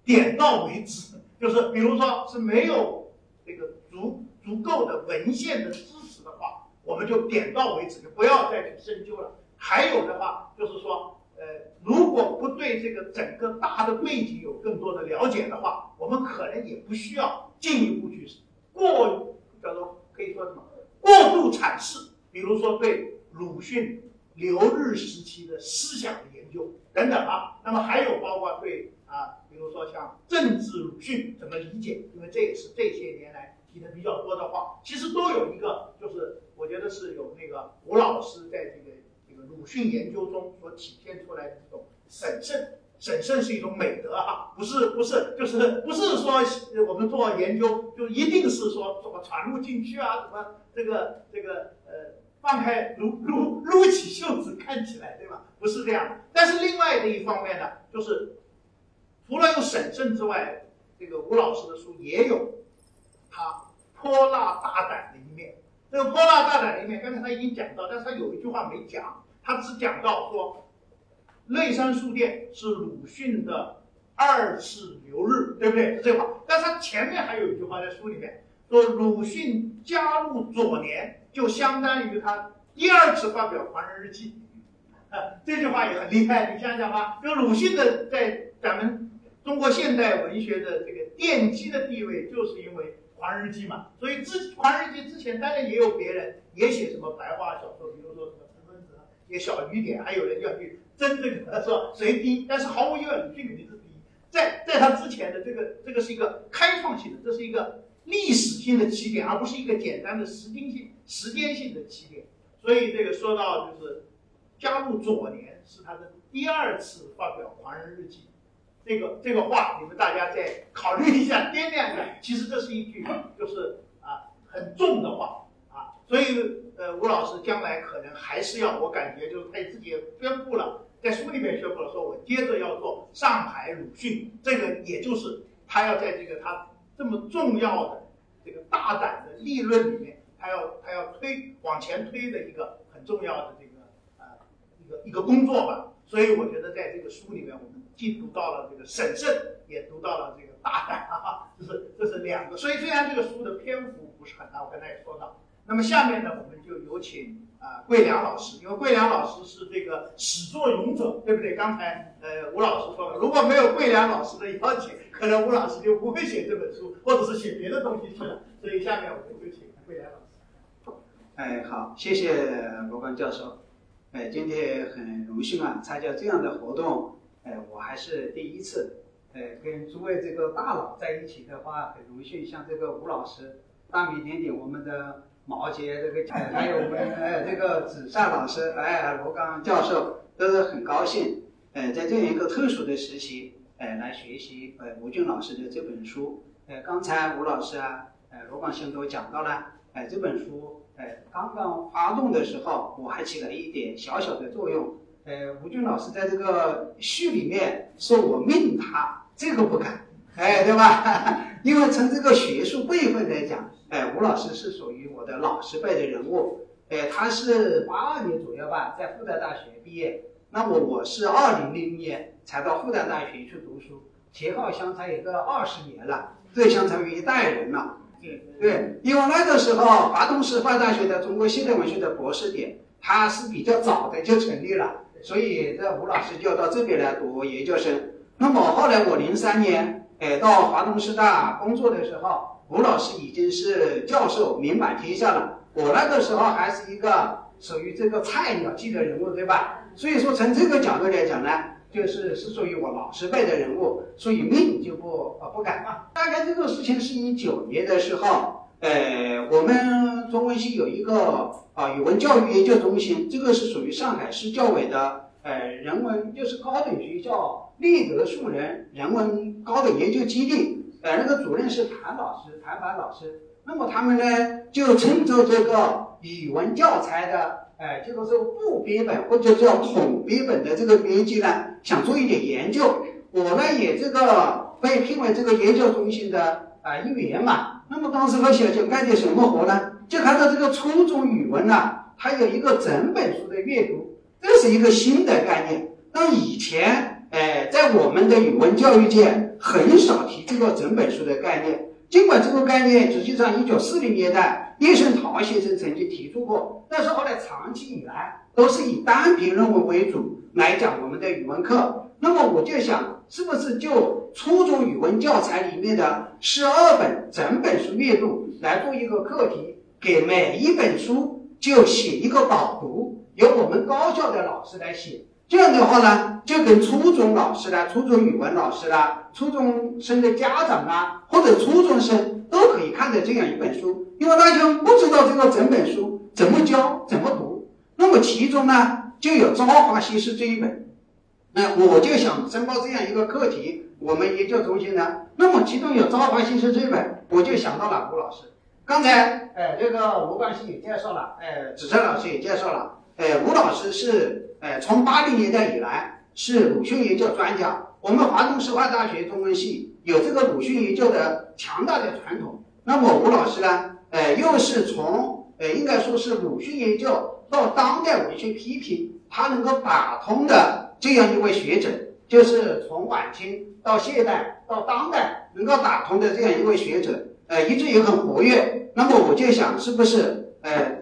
点到为止，就是比如说是没有这个足足够的文献的支持的话。我们就点到为止，就不要再去深究了。还有的话，就是说，呃，如果不对这个整个大的背景有更多的了解的话，我们可能也不需要进一步去过叫做可以说什么过度阐释，比如说对鲁迅留日时期的思想的研究等等啊。那么还有包括对啊，比如说像政治鲁迅怎么理解，因为这也是这些年来提的比较多的话，其实都有一个就是。我觉得是有那个吴老师在这个鲁迅研究中所体现出来的这种审慎，审慎是一种美德哈，不是不是就是不是说我们做研究就一定是说怎么传入禁区啊，怎么这个这个呃放开撸撸撸起袖子看起来对吧？不是这样。但是另外的一方面呢，就是除了有审慎之外，这个吴老师的书也有他泼辣大胆的一面。这个泼辣大胆的一面，刚才他已经讲到，但是他有一句话没讲，他只讲到说，内山书店是鲁迅的二次留日，对不对？是这话。但是他前面还有一句话在书里面说，鲁迅加入左联就相当于他第二次发表《狂人日记》，这句话也很厉害。你想想吧，就鲁迅的在咱们中国现代文学的这个奠基的地位，就是因为。狂人日记嘛，所以之狂人日记之前当然也有别人也写什么白话小说，比如说什么陈坤子写小雨点，还有人要去针对他说谁低，但是毫无疑问，鲁迅肯定是第一。在在他之前的这个这个是一个开创性的，这是一个历史性的起点，而不是一个简单的时间性时间性的起点。所以这个说到就是加入左联是他的第二次发表狂人日记。这个这个话，你们大家再考虑一下，掂量一下。其实这是一句就是啊很重的话，所以呃吴老师将来可能还是要，我感觉就是他自己也宣布了，在书里面宣布了，说我接着要做上海鲁迅，这个也就是他要在这个他这么重要的这个大胆的立论里面，他要他要推往前推的一个很重要的这个啊一个一个工作吧。所以我觉得在这个书里面，我们既读到了这个审慎，也读到了这个大胆啊，这是这是两个。所以虽然这个书的篇幅不是很大，我刚才也说到。那么下面呢，我们就有请啊桂良老师，因为桂良老师是这个始作俑者，对不对？刚才呃吴老师说了，如果没有桂良老师的邀请，可能吴老师就不会写这本书，或者是写别的东西去了。所以下面我们就请桂良老师。哎，好，谢谢罗刚教授。哎，今天很荣幸啊，参加这样的活动。哎，我还是第一次。哎，跟诸位这个大佬在一起的话，很荣幸。像这个吴老师、大名鼎鼎我们的毛杰这个，还有我们哎这个子善老师，哎罗刚教授，都是很高兴。哎，在这样一个特殊的时期，哎来学习呃吴俊老师的这本书。哎，刚才吴老师啊，哎罗刚先都讲到了，哎这本书。哎，刚刚发动的时候，我还起了一点小小的作用。呃，吴俊老师在这个序里面说我命他，这个不敢，哎，对吧？因为从这个学术辈分来讲，哎，吴老师是属于我的老师辈的人物。哎，他是八二年左右吧，在复旦大学毕业。那么我是二零零年才到复旦大学去读书，前后相差有个二十年了，这相当于一代人了。对，因为那个时候，华东师范大学的中国现代文学的博士点，它是比较早的就成立了，所以这吴老师就到这边来读研究生。那么后来我零三年，哎，到华东师大工作的时候，吴老师已经是教授名满天下了。我那个时候还是一个属于这个菜鸟级的人物，对吧？所以说从这个角度来讲呢，就是是属于我老师辈的人物，所以命就不呃不敢啊。大概这个事情是一九年的时候，呃，我们中文系有一个啊语文教育研究中心，这个是属于上海市教委的呃人文就是高等学校立德树人人文高等研究基地，呃，那个主任是谭老师，谭凡老师。那么他们呢，就趁着这个语文教材的，哎，这个是部编本或者叫统编本的这个编辑呢，想做一点研究。我呢也这个被聘为这个研究中心的啊一员嘛。那么当时我想就干点什么活呢？就看到这个初中语文呢，它有一个整本书的阅读，这是一个新的概念。那以前，哎，在我们的语文教育界很少提这个整本书的概念。尽管这个概念实际上一九四零年代叶圣陶先生曾经提出过，但是后来长期以来都是以单篇论文为主来讲我们的语文课。那么我就想，是不是就初中语文教材里面的十二本整本书阅读来做一个课题，给每一本书就写一个导读，由我们高校的老师来写。这样的话呢，就跟初中老师啦、初中语文老师啦、初中生的家长啊，或者初中生都可以看的这样一本书，因为大家不知道这个整本书怎么教、怎么读。那么其中呢，就有《朝花夕拾》这一本，那我就想申报这样一个课题，我们研究中心呢，那么其中有《朝花夕拾》这一本，我就想到了吴老师。刚才，哎，这个吴冠希也介绍了，哎，子辰老师也介绍了。呃，吴老师是呃，从八零年代以来是鲁迅研究专家。我们华东师范大学中文系有这个鲁迅研究的强大的传统。那么吴老师呢，呃，又是从呃，应该说是鲁迅研究到当代文学批评，他能够打通的这样一位学者，就是从晚清到现代到当代能够打通的这样一位学者，呃，一直也很活跃。那么我就想，是不是呃？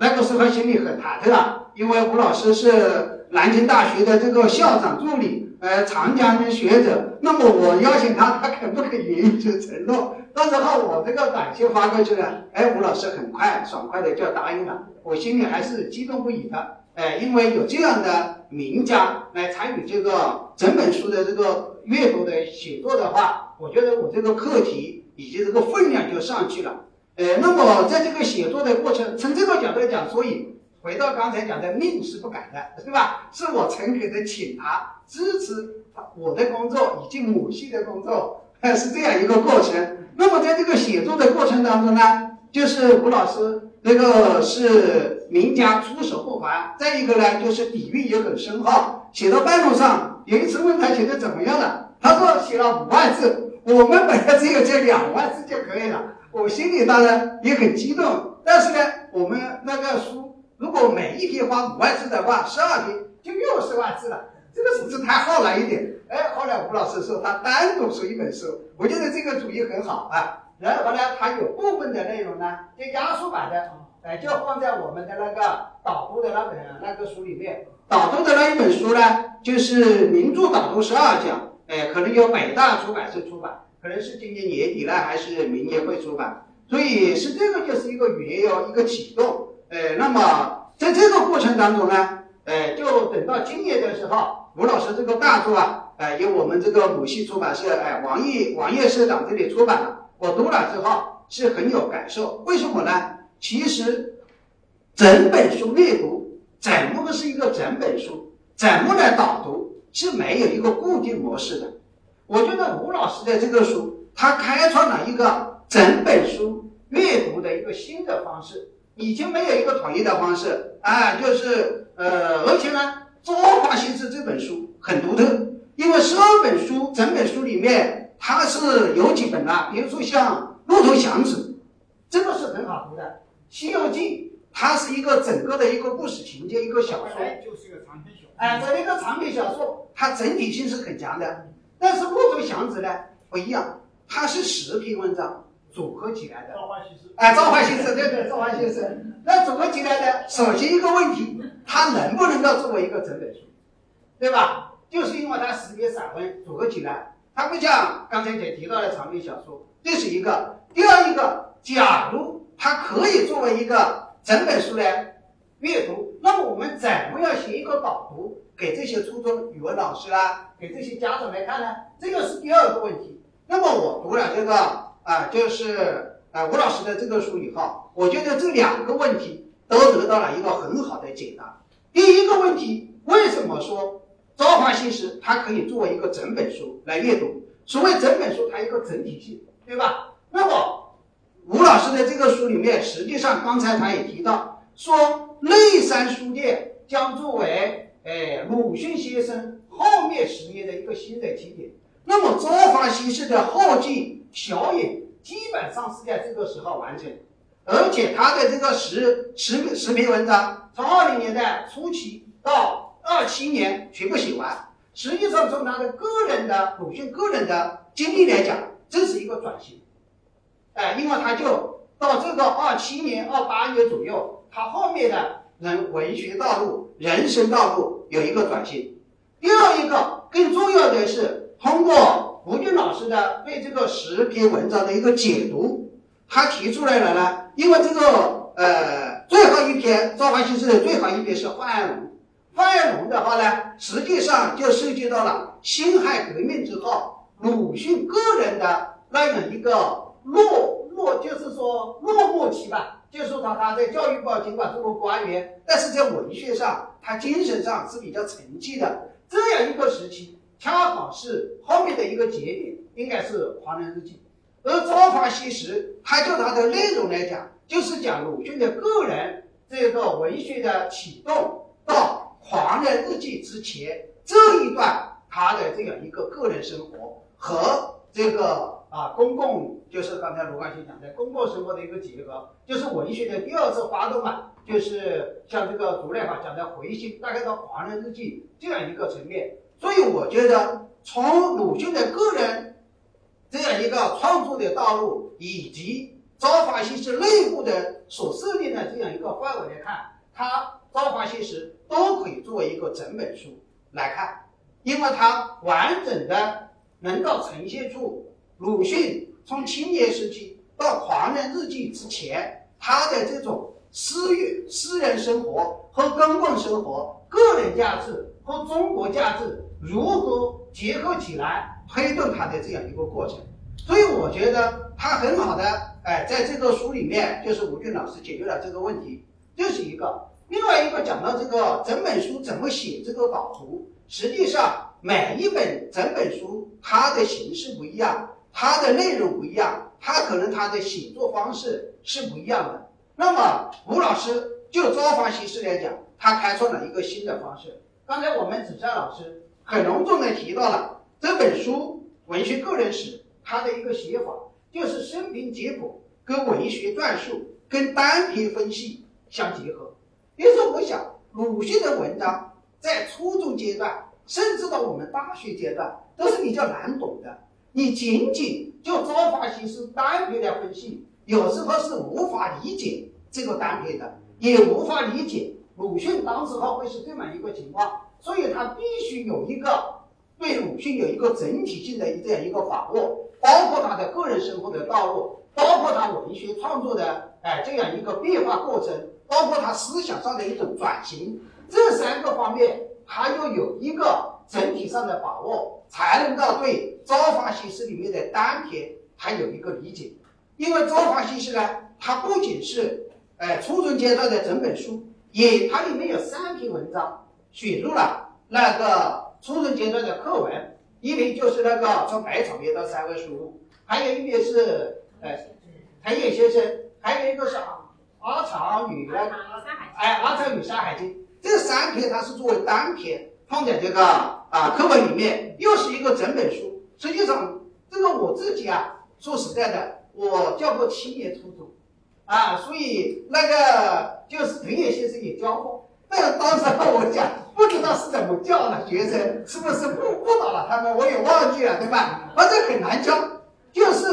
那个时候心里很忐忑啊，因为吴老师是南京大学的这个校长助理，呃，长江的学者。那么我邀请他，他肯不肯允许承诺？到时候我这个短信发过去了，哎，吴老师很快爽快的就答应了。我心里还是激动不已的，哎，因为有这样的名家来参与这个整本书的这个阅读的写作的话，我觉得我这个课题以及这个分量就上去了。呃，那么在这个写作的过程，从这个角度来讲，所以回到刚才讲的命是不改的，对吧？是我诚恳的请他支持我的工作以及母系的工作，是这样一个过程。那么在这个写作的过程当中呢，就是吴老师那个是名家出手不凡，再一个呢就是底蕴也很深厚。写到半路上，有一次问他写的怎么样了，他说写了五万字，我们本来只有这两万字就可以了。我心里当然也很激动，但是呢，我们那个书如果每一篇花五万字的话，十二篇就六十万字了，这个数字太浩了一点。哎，后来吴老师说他单独出一本书，我觉得这个主意很好啊。然后呢，他有部分的内容呢，就压缩版的，哎，就放在我们的那个导读的那本那个书里面。导读的那一本书呢，就是名著导读十二讲，哎，可能由北大出版社出版。可能是今年年底呢，还是明年会出版，所以是这个就是一个缘由，一个启动。呃，那么在这个过程当中呢，呃，就等到今年的时候，吴老师这个大作啊，呃，由我们这个母系出版社，哎，王毅王毅社长这里出版，我读了之后是很有感受。为什么呢？其实整本书阅读怎么个是一个整本书，怎么来导读是没有一个固定模式的。我觉得吴老师的这个书，他开创了一个整本书阅读的一个新的方式，已经没有一个统一的方式啊，就是呃，而且呢，《朝花夕拾》这本书很独特，因为十二本书整本书里面，它是有几本啊，比如说像《骆驼祥子》，这个是很好读的，《西游记》，它是一个整个的一个故事情节，一个小说，就是一个长篇小说，哎，这一个长篇小说，它整体性是很强的。但是《骆驼祥子》呢不一样，它是十篇文章组合起来的。召唤西施，哎，召唤西施，对对，召唤西施。那组合起来呢，首先一个问题，它能不能够作为一个整本书，对吧？就是因为它十篇散文组合起来，它不像刚才姐提到的长篇小说，这是一个。第二一个，假如它可以作为一个整本书来，阅读。那么我们怎么样写一个导读给这些初中语文老师啦，给这些家长来看呢？这个是第二个问题。那么我读了这个啊，就是啊吴老师的这个书以后，我觉得这两个问题都得到了一个很好的解答。第一个问题，为什么说《朝花夕拾》它可以作为一个整本书来阅读？所谓整本书，它一个整体性，对吧？那么吴老师的这个书里面，实际上刚才他也提到，说内山书店将作为哎鲁迅先生后面十年的一个新的起点。那么《朝花夕拾》的后记小引基本上是在这个时候完成，而且他的这个十十十篇文章，从二零年代初期到二七年全部写完。实际上，从他的个人的鲁迅个人的经历来讲，这是一个转型。哎，因为他就到这个二七年、二八年左右，他后面的人文学道路、人生道路有一个转型。第二一个更重要的是，通过吴俊老师的对这个十篇文章的一个解读，他提出来了呢。因为这个呃，最后一篇《朝华新诗》的最后一篇是范安龙。范爱龙的话呢，实际上就涉及到了辛亥革命之后，鲁迅个人的那样一个落落，就是说落寞期吧。就是说他他在教育部尽管做过官员，但是在文学上，他精神上是比较沉寂的。这样一个时期，恰好是后面的一个节点，应该是《狂人日记》。而《朝华夕拾》，它就它的内容来讲，就是讲鲁迅的个人这个文学的启动到。狂人日记之前这一段，他的这样一个个人生活和这个啊公共，就是刚才卢冠希讲的公共生活的一个结合，就是文学的第二次发动嘛，就是像这个竹内法讲的回心，大概到狂人日记这样一个层面。所以我觉得，从鲁迅的个人这样一个创作的道路，以及朝华新诗内部的所设定的这样一个范围来看，他。朝华新诗都可以作为一个整本书来看，因为它完整的能够呈现出鲁迅从青年时期到狂人日记之前，他的这种私欲、私人生活和公共生活、个人价值和中国价值如何结合起来，推动他的这样一个过程。所以我觉得他很好的，哎，在这个书里面，就是吴俊老师解决了这个问题，这是一个。另外一个讲到这个整本书怎么写这个导图，实际上每一本整本书它的形式不一样，它的内容不一样，它可能它的写作方式是不一样的。那么吴老师就招发形式来讲，他开创了一个新的方式。刚才我们子善老师很隆重的提到了这本书文学个人史，它的一个写法就是生平结果跟文学传述跟单篇分析相结合。比如说，我想鲁迅的文章在初中阶段，甚至到我们大学阶段，都是比较难懂的。你仅仅就朝花夕拾单篇来分析，有时候是无法理解这个单篇的，也无法理解鲁迅当时候会是这么一个情况。所以他必须有一个对鲁迅有一个整体性的这样一个把握，包括他的个人生活的道路，包括他文学创作的哎这样一个变化过程。包括他思想上的一种转型，这三个方面，他要有一个整体上的把握，才能够对《朝花夕拾》里面的单篇，他有一个理解。因为《朝花夕拾》呢，它不仅是哎初中阶段的整本书，也它里面有三篇文章选入了那个初中阶段的课文，一篇就是那个从百草园到三味书屋，还有一篇是哎藤野先生，还有一个是。阿长与哎，阿长与山海经这三篇，它是作为单篇放在这个啊课文里面，又是一个整本书。实际上，这个我自己啊，说实在的，我教过七年初中，啊，所以那个就是藤野先生也教过。但当时我讲，不知道是怎么教的学生，是不是误误导了他们，我也忘记了，对吧？反正很难教，就是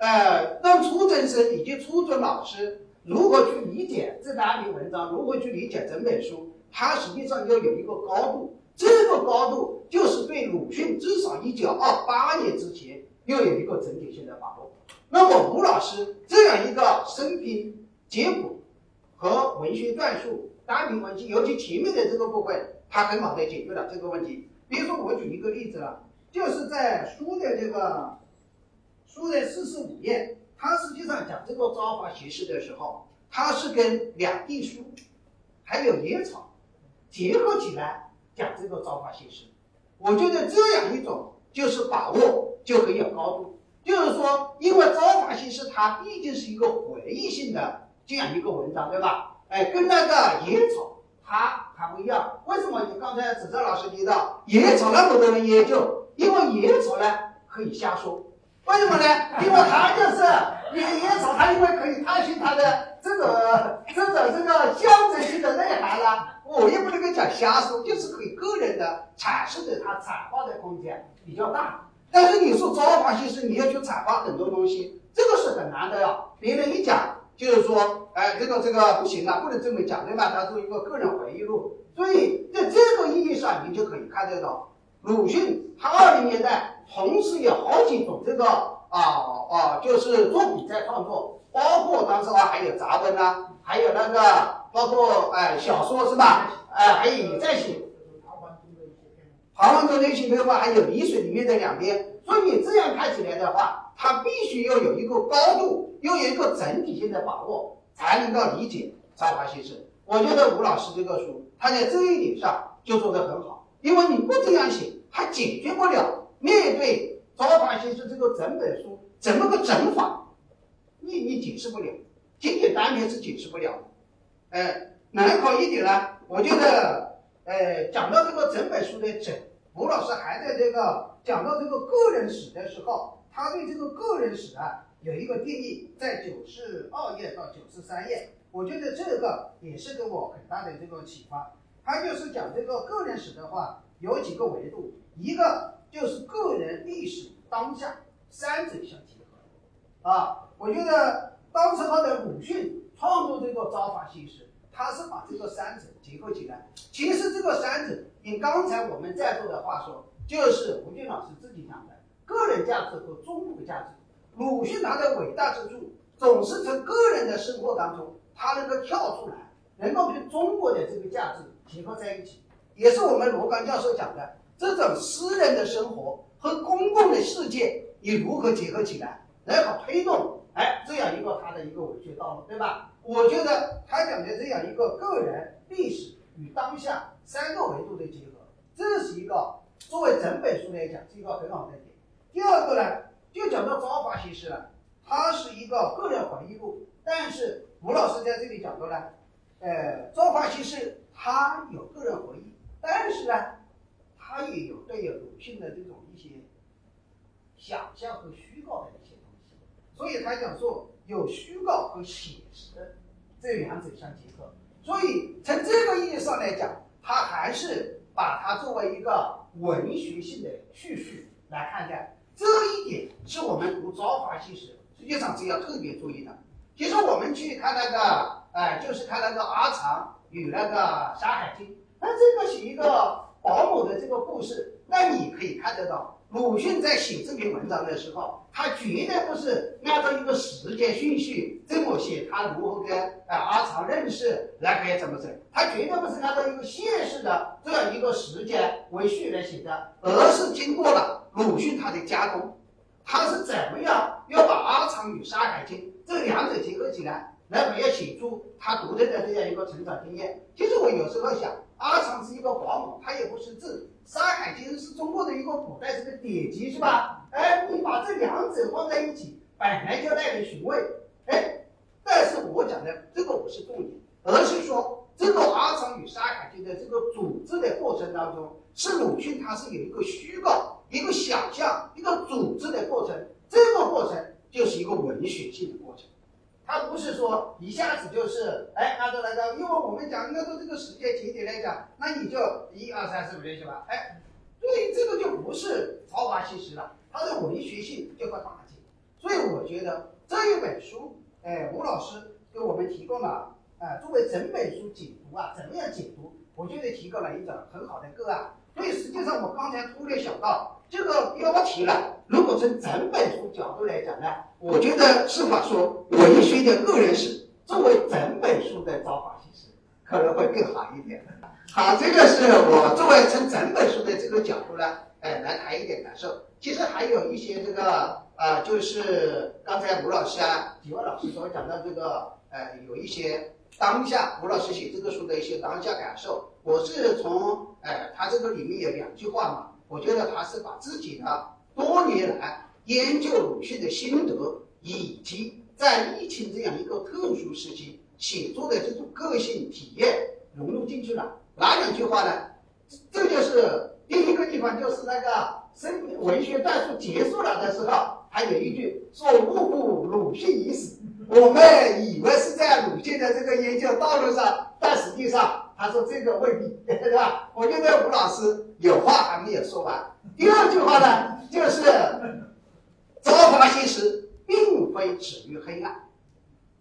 呃，让初中生以及初中老师。如何去理解这单篇文章？如何去理解整本书？它实际上要有一个高度，这个高度就是对鲁迅至少一九二八年之前要有一个整体性的把握。那么吴老师这样一个生平结果和文学段述单品问题，尤其前面的这个部分，他很好的解决了这个问题。比如说，我举一个例子了，就是在书的这个书的四十五页，它实际上讲这个招法形式的时候，它是跟两地书还有野草结合起来讲这个招法形式。我觉得这样一种就是把握就很有高度，就是说，因为朝法形式它毕竟是一个回忆性的这样一个文章，对吧？哎，跟那个野草它还不一样。为什么？你刚才子昭老师提到野草那么多人研究，因为野草呢可以瞎说。为什么呢？因为它就是野野草，它因为可以探寻它的这种这种这个象征性的内涵了。我也不能够讲瞎说，就是可以个人的阐释的，它阐发的空间比较大。但是你说招法形式，你要去阐发很多东西，这个是很难的呀。别人一讲就是说，哎，这个这个不行了，不能这么讲，对吧？它是一个个人回忆录，所以在这个意义上，你就可以看得到，鲁迅他二零年代同时有好几种这个啊啊，就是作品在创作，包括当时啊还有杂文啊，还有那个包括哎小说是吧？哎，还有也在写。唐王中的一些的话，还有泥水里面的两边，所以你这样看起来的话，它必须要有一个高度，要有一个整体性的把握，才能够理解朝花夕拾。我觉得吴老师这个书，他在这一点上就做得很好，因为你不这样写，它解决不了面对朝花夕拾这个整本书怎么个整法，你你解释不了，仅仅单篇是解释不了。哎，难考一点呢，我觉得，呃，讲到这个整本书的整。吴老师还在这个讲到这个个人史的时候，他对这个个人史啊有一个定义，在九十二页到九十三页，我觉得这个也是给我很大的这个启发。他就是讲这个个人史的话，有几个维度，一个就是个人历史当下三者相结合。啊，我觉得当时他的鲁迅创作这个朝法夕拾。他是把这个三者结合起来。其实这个三者，用刚才我们在座的话说，就是吴军老师自己讲的个人价值和中国价值。鲁迅他的伟大之处，总是从个人的生活当中，他能够跳出来，能够跟中国的这个价值结合在一起。也是我们罗刚教授讲的，这种私人的生活和公共的世界，你如何结合起来，然后推动哎这样一个他的一个文学道路，对吧？我觉得他讲的这样一个个人历史与当下三个维度的结合，这是一个作为整本书来讲是一个很好的点。第二个呢，就讲到招法形式了，它是一个个人回忆录，但是吴老师在这里讲到呢，呃，招法形式它有个人回忆，但是呢，它也有带有鲁迅的这种一些想象和虚构的一些东西，所以他讲说。有虚构和写实这两者相结合，所以从这个意义上来讲，他还是把它作为一个文学性的叙述来看待。这一点是我们读《朝华夕拾》实际上是要特别注意的。其实我们去看那个，哎，就是看那个阿长与那个《山海经》，那这个是一个保姆的这个故事，那你可以看得到。鲁迅在写这篇文章的时候，他绝对不是按照一个时间顺序这么写，他如何跟啊阿长认识来该怎么整，他绝对不是按照一个现实的这样一个时间为序来写的，而是经过了鲁迅他的加工，他是怎么样要把阿长与《山海经》这两者结合起来，来不要写出他独特的这样一个成长经验。其实我有时候想，阿长是一个保姆，他也不识字。《山海经》是中国的一个古代这个典籍，是吧？哎，你把这两者放在一起，本来就耐人寻味。哎，但是我讲的这个不是重点，而是说这个阿长与《山海经》的这个组织的过程当中，是鲁迅他是有一个虚构、一个想象、一个组织的过程，这个过程就是一个文学性的过程。他不是说一下子就是哎按照那个，因为我们讲按照这个时间节点来讲，那你就一二三四五六七八，哎，所以这个就不是朝华夕实了，它的文学性就会打击。所以我觉得这一本书，哎，吴老师给我们提供了，哎，作为整本书解读啊，怎么样解读？我觉得提供了一种很好的个案。所以实际上我刚才忽略想到这个标题了。如果从整本书角度来讲呢，我觉得是把说文学的个人史作为整本书的招法形式，可能会更好一点。好，这个是我作为从整本书的这个角度呢，哎，来谈一点感受。其实还有一些这个啊，就是刚才吴老师啊、几位老师所讲到这个，呃，有一些当下吴老师写这个书的一些当下感受。我是从哎，他这个里面有两句话嘛，我觉得他是把自己的多年来研究鲁迅的心得，以及在疫情这样一个特殊时期写作的这种个性体验融入进去了。哪两句话呢？这就是第一个地方，就是那个生文学战术结束了的时候，还有一句说“呜呼，鲁迅已死”。我们以为是在鲁迅的这个研究道路上，但实际上他说这个未必，对吧？我觉得吴老师有话还没有说完。第二句话呢，就是“朝花夕拾，并非止于黑暗”，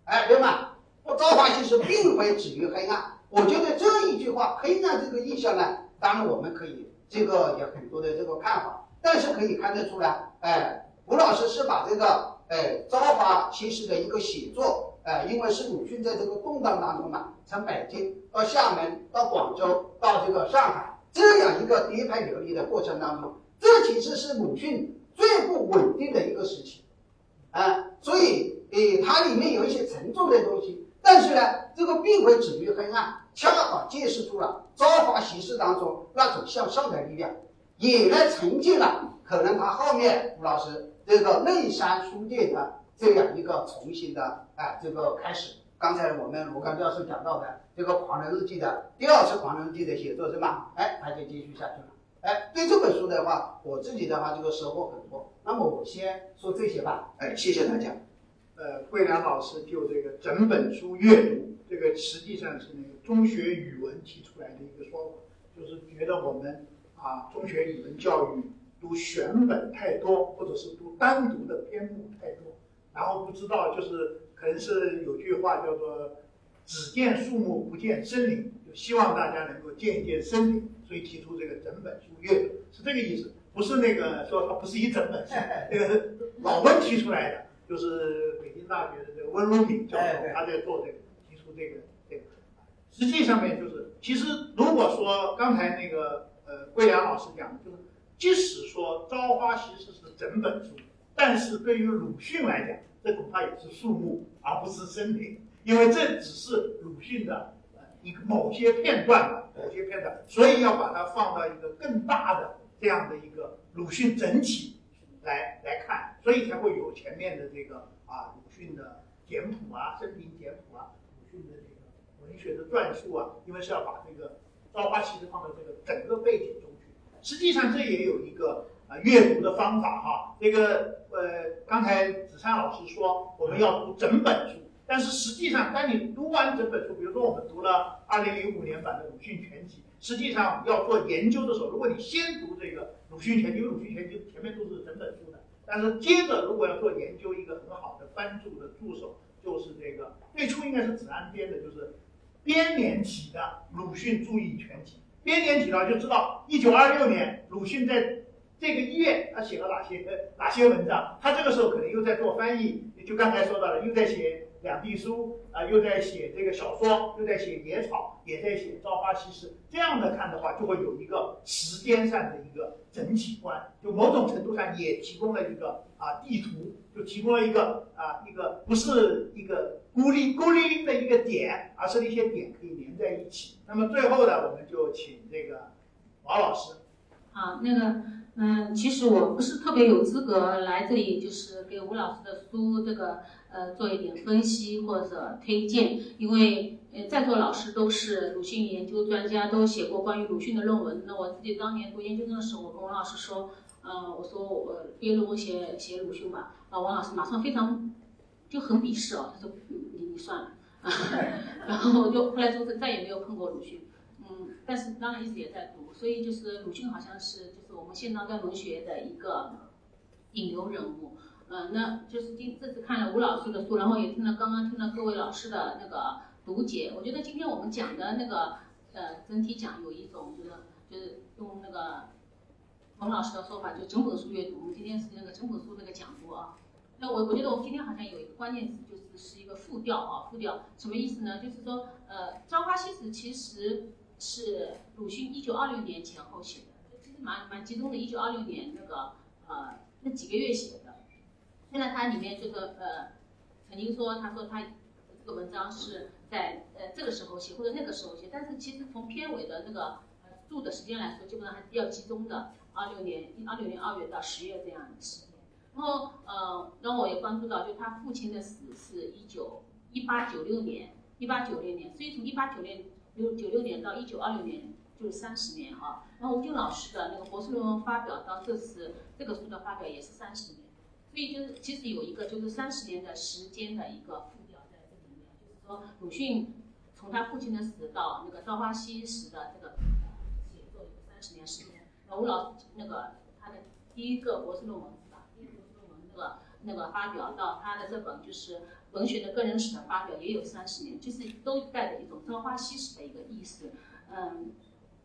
哎，对吗？不，朝花夕拾，并非止于黑暗。我觉得这一句话，黑暗这个意象呢，当然我们可以这个有很多的这个看法，但是可以看得出来，哎，吴老师是把这个哎朝花夕拾的一个写作，哎，因为是鲁迅在这个动荡当中嘛，从北京到厦门到广州到这个上海这样一个颠沛流离的过程当中，这其实是鲁迅最不稳定的一个时期，啊，所以诶，它里面有一些沉重的东西，但是呢，这个并非止于黑暗。恰好揭示出了《朝花夕拾》当中那种向上的力量，也来承接了可能他后面吴老师这个内山书店的这样一个重新的哎这个开始。刚才我们罗刚教授讲到的这个《狂人日记》的第二次《狂人日记》的写作是吧？哎，他就继续下去了。哎，对这本书的话，我自己的话这个收获很多。那么我先说这些吧。哎，谢谢大家。呃，桂良老师就这个整本书阅读，这个实际上是那个中学语文提出来的一个说法，就是觉得我们啊，中学语文教育读选本太多，或者是读单独的篇目太多，然后不知道就是可能是有句话叫做“只见树木不见森林”，就希望大家能够见一见森林，所以提出这个整本书阅读是这个意思，不是那个说它不是一整本书，那个是老温提出来的。就是北京大学的这个温如敏教授，他在做这个，提出这个这个。实际上面就是，其实如果说刚才那个呃桂阳老师讲的，就是即使说《朝花夕拾》是整本书，但是对于鲁迅来讲，这恐怕也是树木，而不是森林，因为这只是鲁迅的一个某些片段，某些片段，所以要把它放到一个更大的这样的一个鲁迅整体。来来看，所以才会有前面的这个啊鲁迅的简谱啊、生平简谱啊、鲁迅的这个文学的传述啊，因为是要把这个《朝花夕拾》放到这个整个背景中去。实际上这也有一个啊阅读的方法哈。这个呃，刚才子珊老师说我们要读整本书，但是实际上当你读完整本书，比如说我们读了二零零五年版的鲁迅全集，实际上要做研究的时候，如果你先读这个。鲁迅全集，因为鲁迅全集前面都是整本书的，但是接着如果要做研究，一个很好的帮助的助手就是这个，最初应该是子安编的，就是编年体的鲁迅注意全集。编年体呢，就知道一九二六年鲁迅在这个一月他写了哪些哪些文章，他这个时候可能又在做翻译，就刚才说到了，又在写。两地书啊，又在写这个小说，又在写野草，也在写朝花夕拾。这样的看的话，就会有一个时间上的一个整体观，就某种程度上也提供了一个啊地图，就提供了一个啊一个不是一个孤立孤零零的一个点，而是一些点可以连在一起。那么最后呢，我们就请这个王老师。好，那个嗯，其实我不是特别有资格来这里，就是给吴老师的书这个。呃，做一点分析或者推荐，因为呃在座老师都是鲁迅研究专家，都写过关于鲁迅的论文。那我自己当年读研究生的时候，我跟王老师说，呃，我说我毕业论文写写鲁迅吧，啊，王老师马上非常就很鄙视哦，他说你你算了，然后就后来就是再也没有碰过鲁迅，但是当然一直也在读，所以就是鲁迅好像是就是我们现当代文学的一个引流人物。嗯，那就是今这次看了吴老师的书，然后也听了刚刚听了各位老师的那个读解。我觉得今天我们讲的那个呃整体讲有一种就是就是用那个冯老师的说法，就整本书阅读。我们今天是那个整本书那个讲座啊，那我我觉得我们今天好像有一个关键词，就是是一个复调啊，复调什么意思呢？就是说，呃，《朝花夕拾》其实是鲁迅一九二六年前后写的，其实蛮蛮集中的，一九二六年那个呃那几个月写的。现在它里面这个呃曾经说，他说他这个文章是在呃这个时候写或者那个时候写，但是其实从片尾的那个呃住的时间来说，基本上还是比较集中的，二六年一二六年二月到十月这样的时间。然后，呃，然后我也关注到，就他父亲的死是一九一八九六年，一八九六年，所以从一八九六九九六年到一九二六年就是三十年啊。然后吴军老师的那个博士论文发表到这次这个书的发表也是三十年，所以就是其实有一个就是三十年的时间的一个复调在这里面，就是说鲁迅从他父亲的死到那个《朝花夕拾》的这个写作有三十年时间。然后吴老师那个他的第一个博士论文是吧？第一个博士论文那个。那个发表到他的这本就是文学的个人史的发表也有三十年，就是都带着一种朝花夕拾的一个意思，嗯，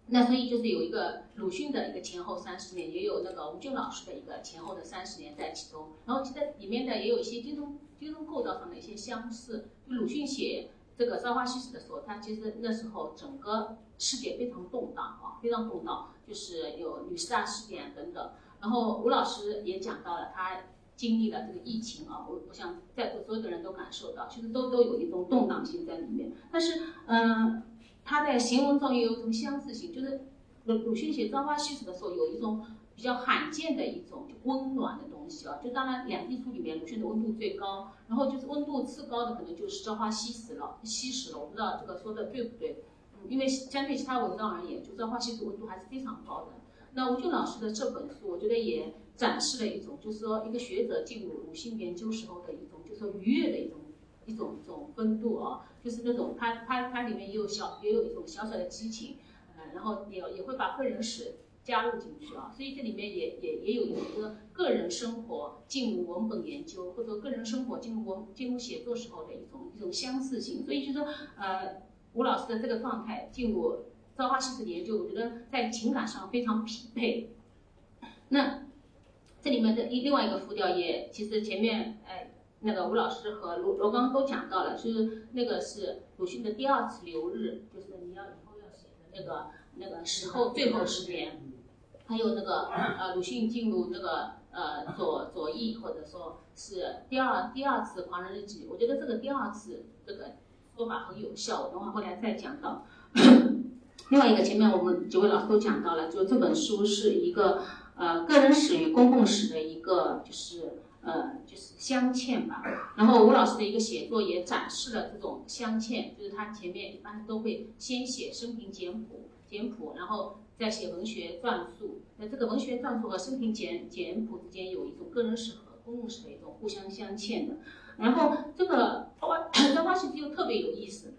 那所以就是有一个鲁迅的一个前后三十年，也有那个吴军老师的一个前后的三十年在其中，然后其实里面的也有一些精通精通构造上的一些相似。就鲁迅写这个朝花夕拾的时候，他其实那时候整个世界非常动荡啊，非常动荡，就是有女士大事件等等。然后吴老师也讲到了他。经历了这个疫情啊，我我想在座所有的人都感受到，其实都都有一种动荡性在里面。但是，嗯，他在行文中也有一种相似性，就是鲁鲁迅写《朝花夕拾》的时候，有一种比较罕见的一种温暖的东西啊。就当然两地书里面，鲁迅的温度最高，然后就是温度次高的可能就是《朝花夕拾》了，夕拾了。我不知道这个说的对不对，嗯，因为相对其他文章而言，就《朝花夕拾》温度还是非常高的。那吴俊老师的这本书，我觉得也。展示了一种，就是说一个学者进入鲁迅研究时候的一种，就是说愉悦的一种一种一种风度啊，就是那种他他他里面也有小也有一种小小的激情，呃，然后也也会把个人史加入进去啊，所以这里面也也也有一个个人生活进入文本研究或者个人生活进入文进入写作时候的一种一种相似性，所以就说呃吴老师的这个状态进入《朝花夕拾》的研究，我觉得在情感上非常匹配，那。这里面的一另外一个副调也，其实前面哎，那个吴老师和罗罗刚都讲到了，就是那个是鲁迅的第二次留日，就是你要以后要写的那个那个时候最后十年，还有那个呃鲁迅进入那个呃左左翼或者说是第二第二次狂人日记，我觉得这个第二次这个说法很有效，我等会后来再讲到。另外一个前面我们几位老师都讲到了，就这本书是一个。呃，个人史与公共史的一个就是呃就是镶嵌吧。然后吴老师的一个写作也展示了这种镶嵌，就是他前面一般都会先写生平简谱简谱，然后再写文学传述。那这个文学传述和生平简简谱之间有一种个人史和公共史的一种互相镶嵌的。然后这个《朝花朝花夕拾》又特别有意思，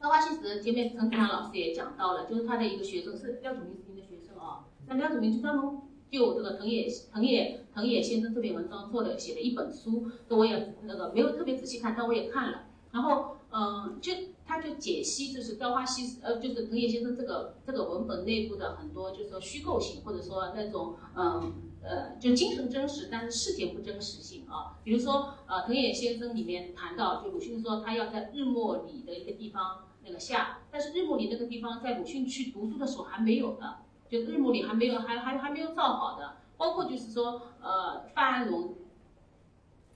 《朝花夕拾》前面陈子涵老师也讲到了，就是他的一个学生是廖祖明的学生啊，那廖祖明就专门。就这个藤野藤野藤野先生这篇文章做的写的一本书，这我也那个没有特别仔细看，但我也看了。然后，嗯，就他就解析，就是《朝花夕》，呃，就是藤野先生这个这个文本内部的很多，就是说虚构性，或者说那种，嗯呃，就精神真实，但是事件不真实性啊。比如说，呃，藤野先生里面谈到，就鲁迅说他要在日暮里的一个地方那个下，但是日暮里那个地方在鲁迅去读书的时候还没有的。就日暮里还没有，还还还没有造好的，包括就是说，呃，范安龙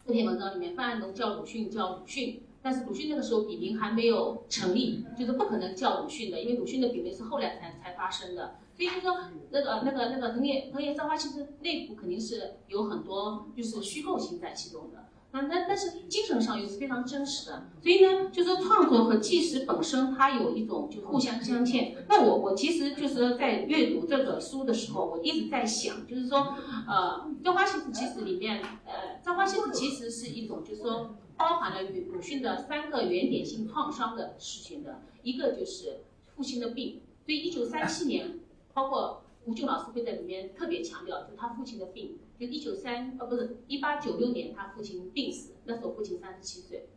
这篇文章里面，范安龙叫鲁迅叫鲁迅，但是鲁迅那个时候笔名还没有成立，就是不可能叫鲁迅的，因为鲁迅的笔名是后来才才发生的，所以就说那个那个那个藤野藤野朝花其实内部肯定是有很多就是虚构性在其中的。那那但是精神上又是非常真实的，所以呢，就是创作和纪实本身它有一种就互相镶嵌。那我我其实就是在阅读这个书的时候，我一直在想，就是说，呃，《朝花夕拾》其实里面，呃，《朝花夕拾》其实是一种就是说包含了鲁迅的三个原点性创伤的事情的，一个就是父亲的病，所以一九三七年，包括吴俊老师会在里面特别强调，就他父亲的病。就一九三呃不是一八九六年，他父亲病死，那时候父亲三十七岁。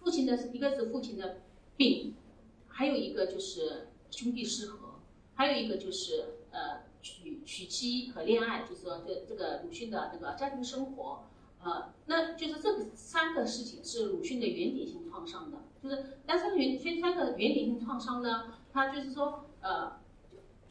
父亲的是一个是父亲的病，还有一个就是兄弟失和，还有一个就是呃娶娶妻和恋爱，就是说这这个鲁迅的这个家庭生活，呃，那就是这三个事情是鲁迅的原点性创伤的，就是但是原这三个原点性创伤呢，他就是说呃。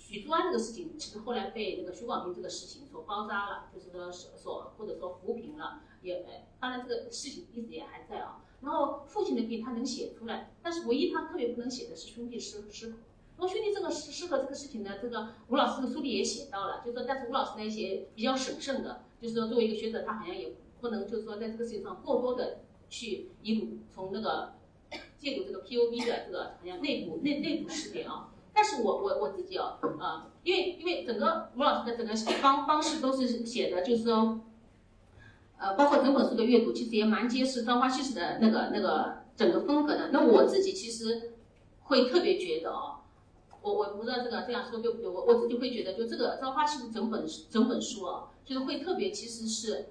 许书安这个事情，其实后来被那个徐广平这个事情所包扎了，就是说所或者说扶贫了，也当然这个事情一直也还在啊。然后父亲的病他能写出来，但是唯一他特别不能写的是兄弟失失和。然后兄弟这个失失和这个事情呢，这个吴老师的书里也写到了，就是说但是吴老师呢些比较审慎的，就是说作为一个学者，他好像也不能就是说在这个事情上过多的去一路从那个 借助这个 P O V 的这个好像内部内内部事件啊。但是我我我自己哦，呃，因为因为整个吴老师的整个方方式都是写的，就是说，呃，包括整本书的阅读，其实也蛮揭示《朝花夕拾》的那个那个整个风格的。那我自己其实会特别觉得哦，我我不知道这个这样说对不对，我我自己会觉得，就这个《朝花夕拾》整本整本书哦，就是会特别其实是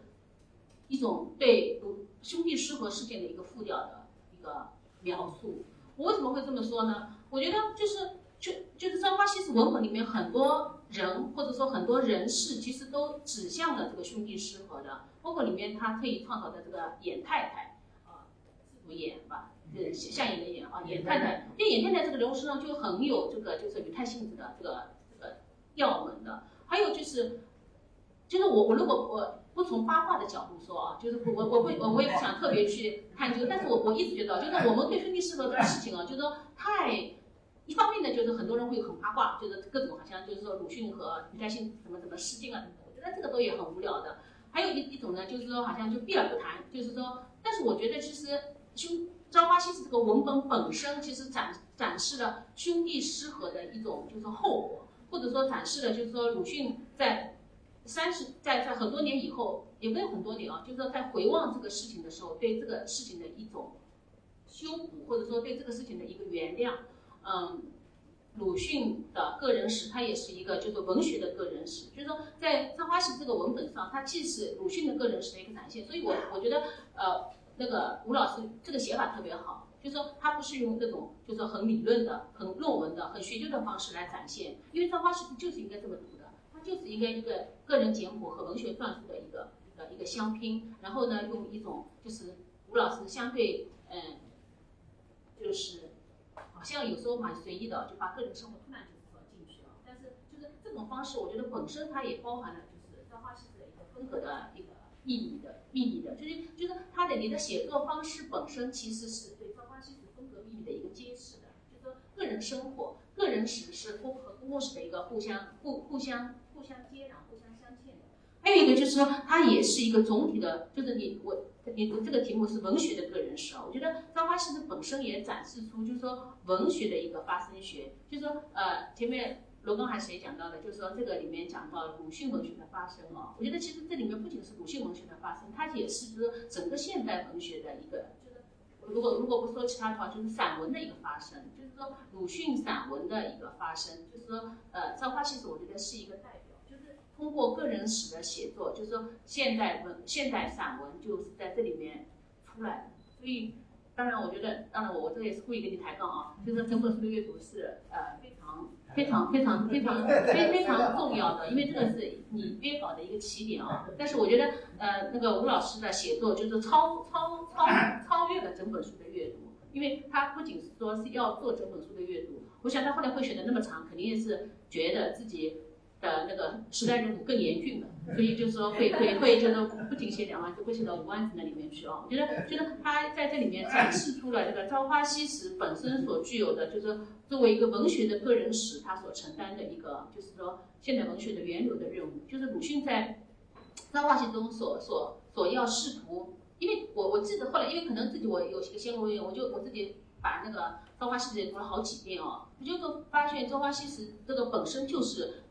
一种对兄弟失和事件的一个复调的一个描述。我为什么会这么说呢？我觉得就是。就就是《朝花夕拾》文本里面很多人或者说很多人事，其实都指向了这个兄弟失和的，包括里面他特意创造的这个严太太，啊，字读严吧，就是夏言的严啊，严太太。因为严太太这个人物身上就很有这个就是女太性质的这个这个调门的。还有就是，就是我我如果我不从八卦的角度说啊，就是我我会我我也不想特别去探究，但是我我一直觉得，就是我们对兄弟失和这个事情啊，就是说太。一方面呢，就是很多人会很八卦，就是各种好像就是说鲁迅和余太信什么什么失敬啊，我觉得这个都也很无聊的。还有一一种呢，就是说好像就避而不谈，就是说，但是我觉得其实《兄朝花夕拾》这个文本本身其实展展示了兄弟失和的一种就是后果，或者说展示了就是说鲁迅在三十在在很多年以后，也没有很多年啊，就是说在回望这个事情的时候，对这个事情的一种修补，或者说对这个事情的一个原谅。嗯，鲁迅的个人史，它也是一个就是文学的个人史，就是说在《朝花夕拾》这个文本上，它既是鲁迅的个人史的一个展现，所以我我觉得呃那个吴老师这个写法特别好，就是说他不是用那种就是很理论的、很论文的、很学究的方式来展现，因为《朝花夕拾》就是应该这么读的，它就是应该一个个人简谱和文学撰述的一个一个一个相拼，然后呢用一种就是吴老师相对嗯就是。像有时候蛮随意的，就把个人生活突然就放进去了。但是就是这种方式，我觉得本身它也包含了就是《朝花夕拾》的一个风格的一个秘密的秘密的，就是就是它的你的写作方式本身其实是对《朝花夕拾》风格秘密的一个揭示的。就是说个人生活、个人史是公和公共史的一个互相互互相互相接壤、互相相嵌的。还有一个就是说，它也是一个总体的，就是你我。你读这个题目是文学的个人史啊，我觉得《朝花夕拾》本身也展示出，就是说文学的一个发生学，就是说呃，前面罗刚还是谁讲到的，就是说这个里面讲到鲁迅文学的发生啊，我觉得其实这里面不仅是鲁迅文学的发生，它也是就是整个现代文学的一个，就是如果如果不说其他的话，就是散文的一个发生，就是说鲁迅散文的一个发生，就是说呃，《朝花夕拾》我觉得是一个代。通过个人史的写作，就是说现代文、现代散文就是在这里面出来的。所以，当然，我觉得，当然，我我这也是故意跟你抬杠啊，就是整本书的阅读是呃非常、非常、非常、非常、非非常重要的，因为这个是你约稿的一个起点啊。但是我觉得，呃，那个吴老师的写作就是超超超超越了整本书的阅读，因为他不仅是说是要做整本书的阅读，我想他后来会选的那么长，肯定也是觉得自己。的那个时代任务更严峻了，所以就是说会会会就是不仅写两万字，会写到五万字那里面去啊。我觉得觉得他在这里面展示出了这个《朝花夕拾》本身所具有的，就是作为一个文学的个人史，他所承担的一个，就是说现代文学的源流的任务，就是鲁迅在《朝花夕拾》中所所所要试图。因为我我记得后来，因为可能自己我有些个先入为主，我就我自己把那个《朝花夕拾》也读了好几遍哦，我就发现《朝花夕拾》这个本身就是。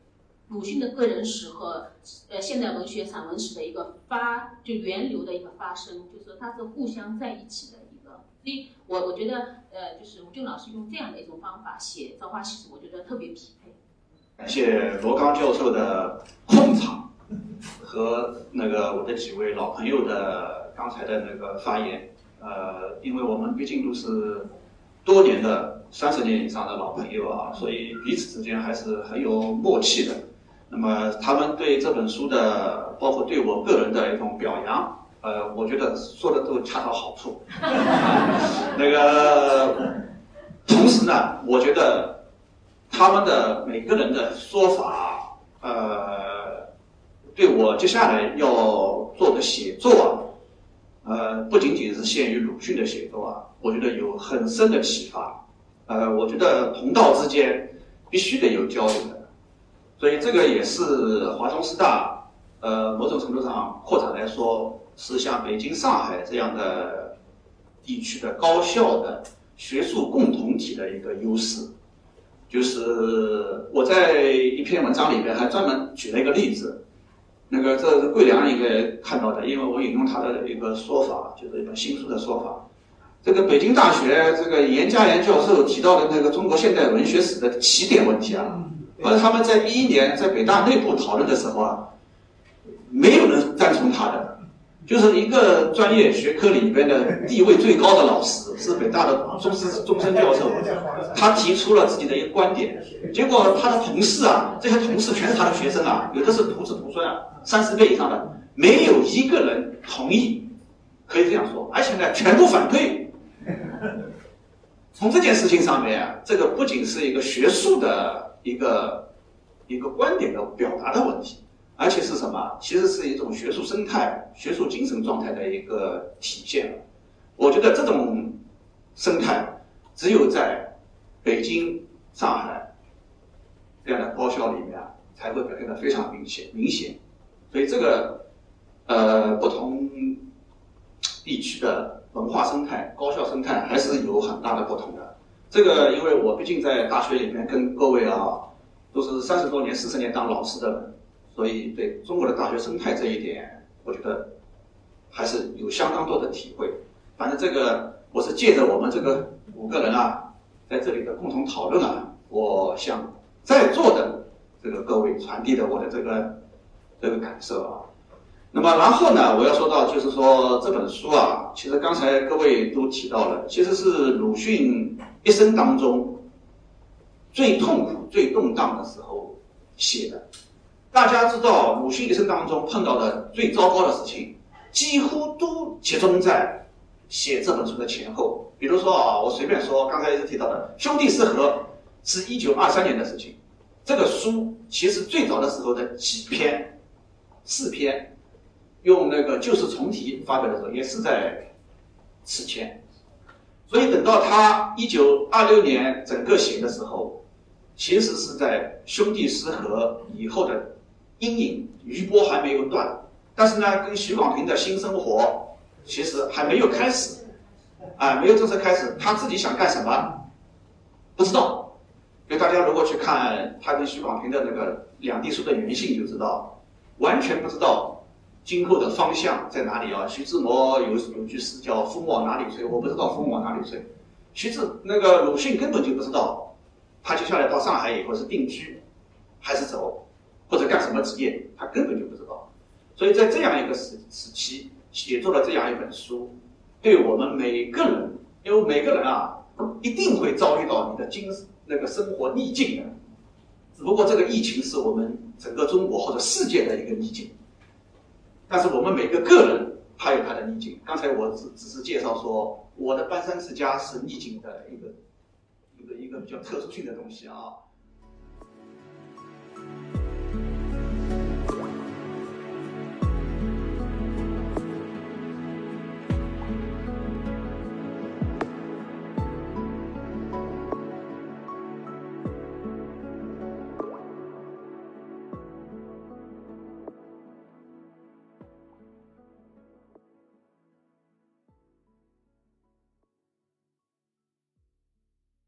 鲁迅的个人史和呃现代文学散文史的一个发就源流的一个发生，就是它是互相在一起的一个。所以我我觉得呃就是吴俊老师用这样的一种方法写《朝花夕拾》，我觉得特别匹配。感谢罗刚教授的控场和那个我的几位老朋友的刚才的那个发言。呃，因为我们毕竟都是多年的三十年以上的老朋友啊，所以彼此之间还是很有默契的。那么他们对这本书的，包括对我个人的一种表扬，呃，我觉得说的都恰到好处。那个，同时呢，我觉得他们的每个人的说法，呃，对我接下来要做的写作啊，呃，不仅仅是限于鲁迅的写作啊，我觉得有很深的启发。呃，我觉得同道之间必须得有交流的，所以这个也是华东师大，呃，某种程度上扩展来说。是像北京、上海这样的地区的高校的学术共同体的一个优势，就是我在一篇文章里面还专门举了一个例子，那个这是桂良应该看到的，因为我引用他的一个说法，就是一本新书的说法。这个北京大学这个严家岩教授提到的那个中国现代文学史的起点问题啊，而他们在一一年在北大内部讨论的时候啊，没有人赞同他的。就是一个专业学科里边的地位最高的老师，是北大的终身终身教授，他提出了自己的一个观点，结果他的同事啊，这些同事全是他的学生啊，有的是徒子徒孙啊，三十倍以上的，没有一个人同意，可以这样说，而且呢，全部反对。从这件事情上面啊，这个不仅是一个学术的一个一个观点的表达的问题。而且是什么？其实是一种学术生态、学术精神状态的一个体现。我觉得这种生态只有在北京、上海这样的高校里面啊才会表现的非常明显。明显，所以这个呃不同地区的文化生态、高校生态还是有很大的不同的。这个因为我毕竟在大学里面跟各位啊都是三十多年、四十年当老师的人。所以，对中国的大学生态这一点，我觉得还是有相当多的体会。反正这个，我是借着我们这个五个人啊，在这里的共同讨论啊，我向在座的这个各位传递的我的这个这个感受啊。那么，然后呢，我要说到就是说这本书啊，其实刚才各位都提到了，其实是鲁迅一生当中最痛苦、最动荡的时候写的。大家知道，鲁迅一生当中碰到的最糟糕的事情，几乎都集中在写这本书的前后。比如说啊，我随便说，刚才也是提到的《兄弟失和》是一九二三年的事情。这个书其实最早的时候的几篇，四篇，用那个旧事重提发表的时候，也是在此前。所以等到他一九二六年整个写的时候，其实是在《兄弟失和》以后的。阴影余波还没有断，但是呢，跟许广平的新生活其实还没有开始，啊，没有正式开始。他自己想干什么，不知道。所以大家如果去看他跟许广平的那个两地书的原信，就知道完全不知道今后的方向在哪里啊。徐志摩有有句诗叫“风往哪里吹”，我不知道风往哪里吹。徐志那个鲁迅根本就不知道，他接下来到上海以后是定居还是走。或者干什么职业，他根本就不知道。所以在这样一个时时期，写作了这样一本书，对我们每个人，因为每个人啊，一定会遭遇到你的精那个生活逆境的。只不过这个疫情是我们整个中国或者世界的一个逆境，但是我们每个个人他有他的逆境。刚才我只只是介绍说我的搬山之家是逆境的一个一个一个比较特殊性的东西啊。